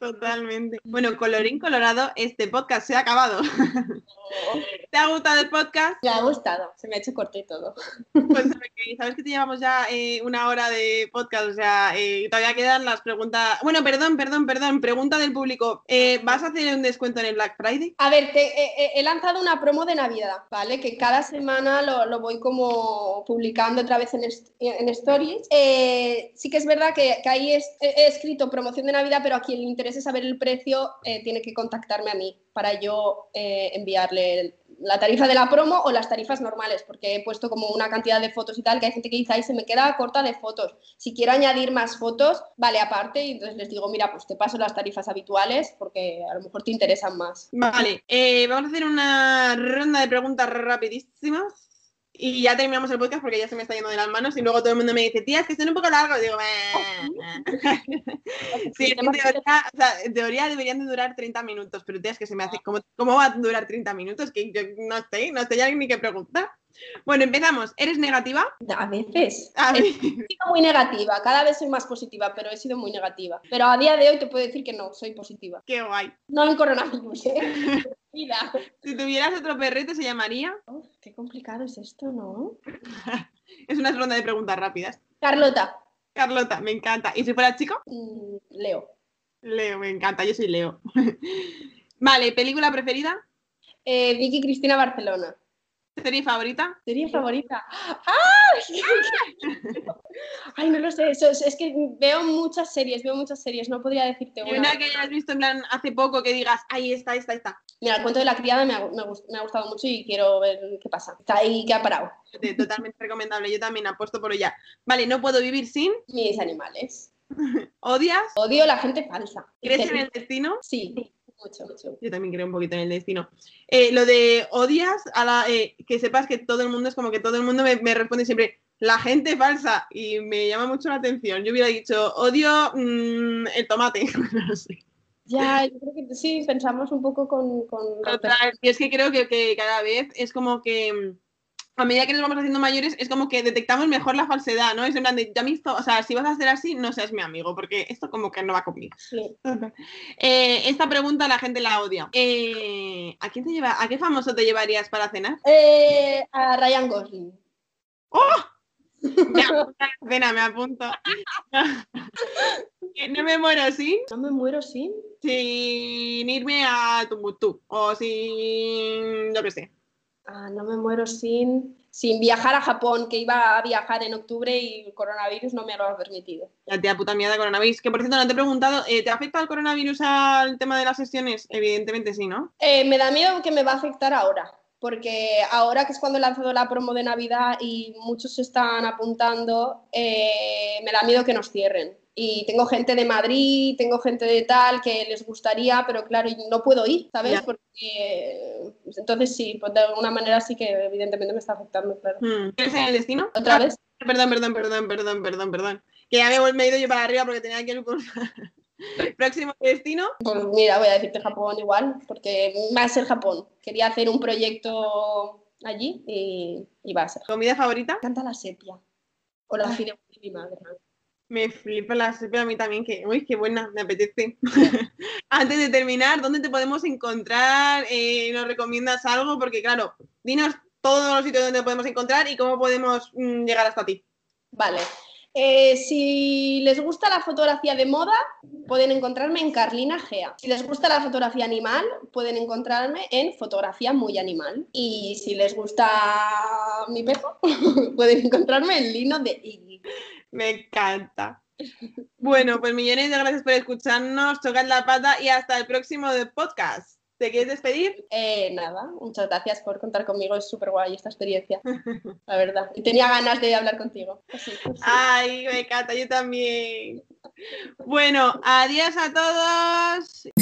Totalmente. Bueno, colorín colorado, este podcast se ha acabado. [laughs] ¿Te ha gustado el podcast? Me ha gustado, se me ha hecho corto y todo. Pues sabes que te llevamos ya eh, una hora de podcast, o sea, eh, todavía quedan las preguntas. Bueno, perdón, perdón, perdón, pregunta del público. Eh, ¿Vas a hacer un descuento en el Black Friday? A ver, te, he lanzado una promo de Navidad ¿vale? Que cada semana lo, voy como publicando otra vez en, stories. Eh, sí que es verdad que, ahí he escrito promoción de Navidad, pero a quien le interese saber el precio eh, tiene que contactarme a mí para yo eh, enviarle la tarifa de la promo o las tarifas normales, porque he puesto como una cantidad de fotos y tal, que hay gente que dice, ahí se me queda corta de fotos. Si quiero añadir más fotos, vale aparte, y entonces les digo, mira, pues te paso las tarifas habituales porque a lo mejor te interesan más. Vale, eh, vamos a hacer una ronda de preguntas rapidísimas. Y ya terminamos el podcast porque ya se me está yendo de las manos y luego todo el mundo me dice, tía, es que son un poco largos. Y digo, [laughs] sí, en teoría, o sea, en teoría, deberían de durar 30 minutos, pero tía, es que se me hace, ¿cómo, cómo va a durar 30 minutos? Que yo no sé, no sé ya ni qué preguntar. Bueno, empezamos. ¿Eres negativa? A veces. He sido muy negativa. Cada vez soy más positiva, pero he sido muy negativa. Pero a día de hoy te puedo decir que no, soy positiva. Qué guay. No en coronavirus, ¿eh? [laughs] Mira. Si tuvieras otro perrito, ¿se llamaría? qué complicado es esto, ¿no? [laughs] es una ronda de preguntas rápidas. Carlota. Carlota, me encanta. ¿Y si fuera chico? Mm, Leo. Leo, me encanta, yo soy Leo. [laughs] vale, ¿película preferida? Eh, Vicky Cristina Barcelona. ¿Serie favorita? Serie favorita. ¡Ah! [laughs] Ay, no lo sé. eso es, es que veo muchas series, veo muchas series. No podría decirte una. una que hayas visto en plan hace poco que digas, ahí está, esta, esta. Mira, el cuento de la criada ha, me ha gustado mucho y quiero ver qué pasa. Está ahí que ha parado. Totalmente recomendable, yo también apuesto por ella. Vale, no puedo vivir sin. Mis animales. [laughs] ¿Odias? Odio la gente falsa. ¿Crees en el destino? Sí, mucho, mucho. Yo también creo un poquito en el destino. Eh, lo de odias, a la, eh, que sepas que todo el mundo es como que todo el mundo me, me responde siempre la gente falsa y me llama mucho la atención. Yo hubiera dicho odio mm, el tomate. [laughs] no sé. Ya, yo creo que sí, pensamos un poco con... y es que creo que, que cada vez es como que mm, a medida que nos vamos haciendo mayores es como que detectamos mejor la falsedad, ¿no? Es en plan de, ya me hizo- o sea, si vas a hacer así, no seas mi amigo, porque esto como que no va conmigo. Sí. [laughs] Eh, esta pregunta la gente la odia. Eh, ¿A quién te lleva, a qué famoso te llevarías para cenar? Eh, a Ryan Gosling. [laughs] Me apunto a la cena, me apunto. [laughs] No me muero sin, No me muero sin... sin irme a Tumbuktu o sin, yo qué sé. Ah, no me muero sin... Sin viajar a Japón, que iba a viajar en octubre y el coronavirus no me lo ha permitido. La tía puta mierda de coronavirus. Que por cierto, no te he preguntado, eh, ¿te afecta el coronavirus al tema de las sesiones? Evidentemente sí, ¿no? Eh, me da miedo que me va a afectar ahora, porque ahora que es cuando he lanzado la promo de Navidad y muchos se están apuntando, eh, me da miedo que nos cierren. Y tengo gente de Madrid, tengo gente de tal que les gustaría, pero claro, no puedo ir, ¿sabes? Ya. Porque pues entonces sí, pues de alguna manera sí que evidentemente me está afectando, claro. Hmm. ¿Crees en el destino? ¿Otra vez? Perdón, perdón, perdón, perdón, perdón, perdón. Que ya me, he vol- me he ido yo para arriba porque tenía que ir con... [laughs] Próximo destino. Pues mira, voy a decirte Japón igual, porque va a ser Japón. Quería hacer un proyecto allí y, y va a ser. Comida favorita. Me encanta la sepia. O la fideuá de mi madre. Me flipa la sepia a mí también, que, uy, qué buena, me apetece. [laughs] Antes de terminar, ¿dónde te podemos encontrar? Eh, ¿Nos recomiendas algo? Porque, claro, dinos todos los sitios donde te podemos encontrar y cómo podemos mm, llegar hasta ti. Vale. Eh, si les gusta la fotografía de moda, pueden encontrarme en Carlina Gea. Si les gusta la fotografía animal, pueden encontrarme en Fotografía Muy Animal. Y si les gusta mi perro, [laughs] pueden encontrarme en Lino de Iggy. Me encanta. Bueno, pues millones de gracias por escucharnos, tocad la pata y hasta el próximo de podcast. ¿Te quieres despedir? Eh, nada, muchas gracias por contar conmigo, es súper guay esta experiencia, la verdad. Y tenía ganas de hablar contigo. Ay, me encanta, yo también. Bueno, adiós a todos.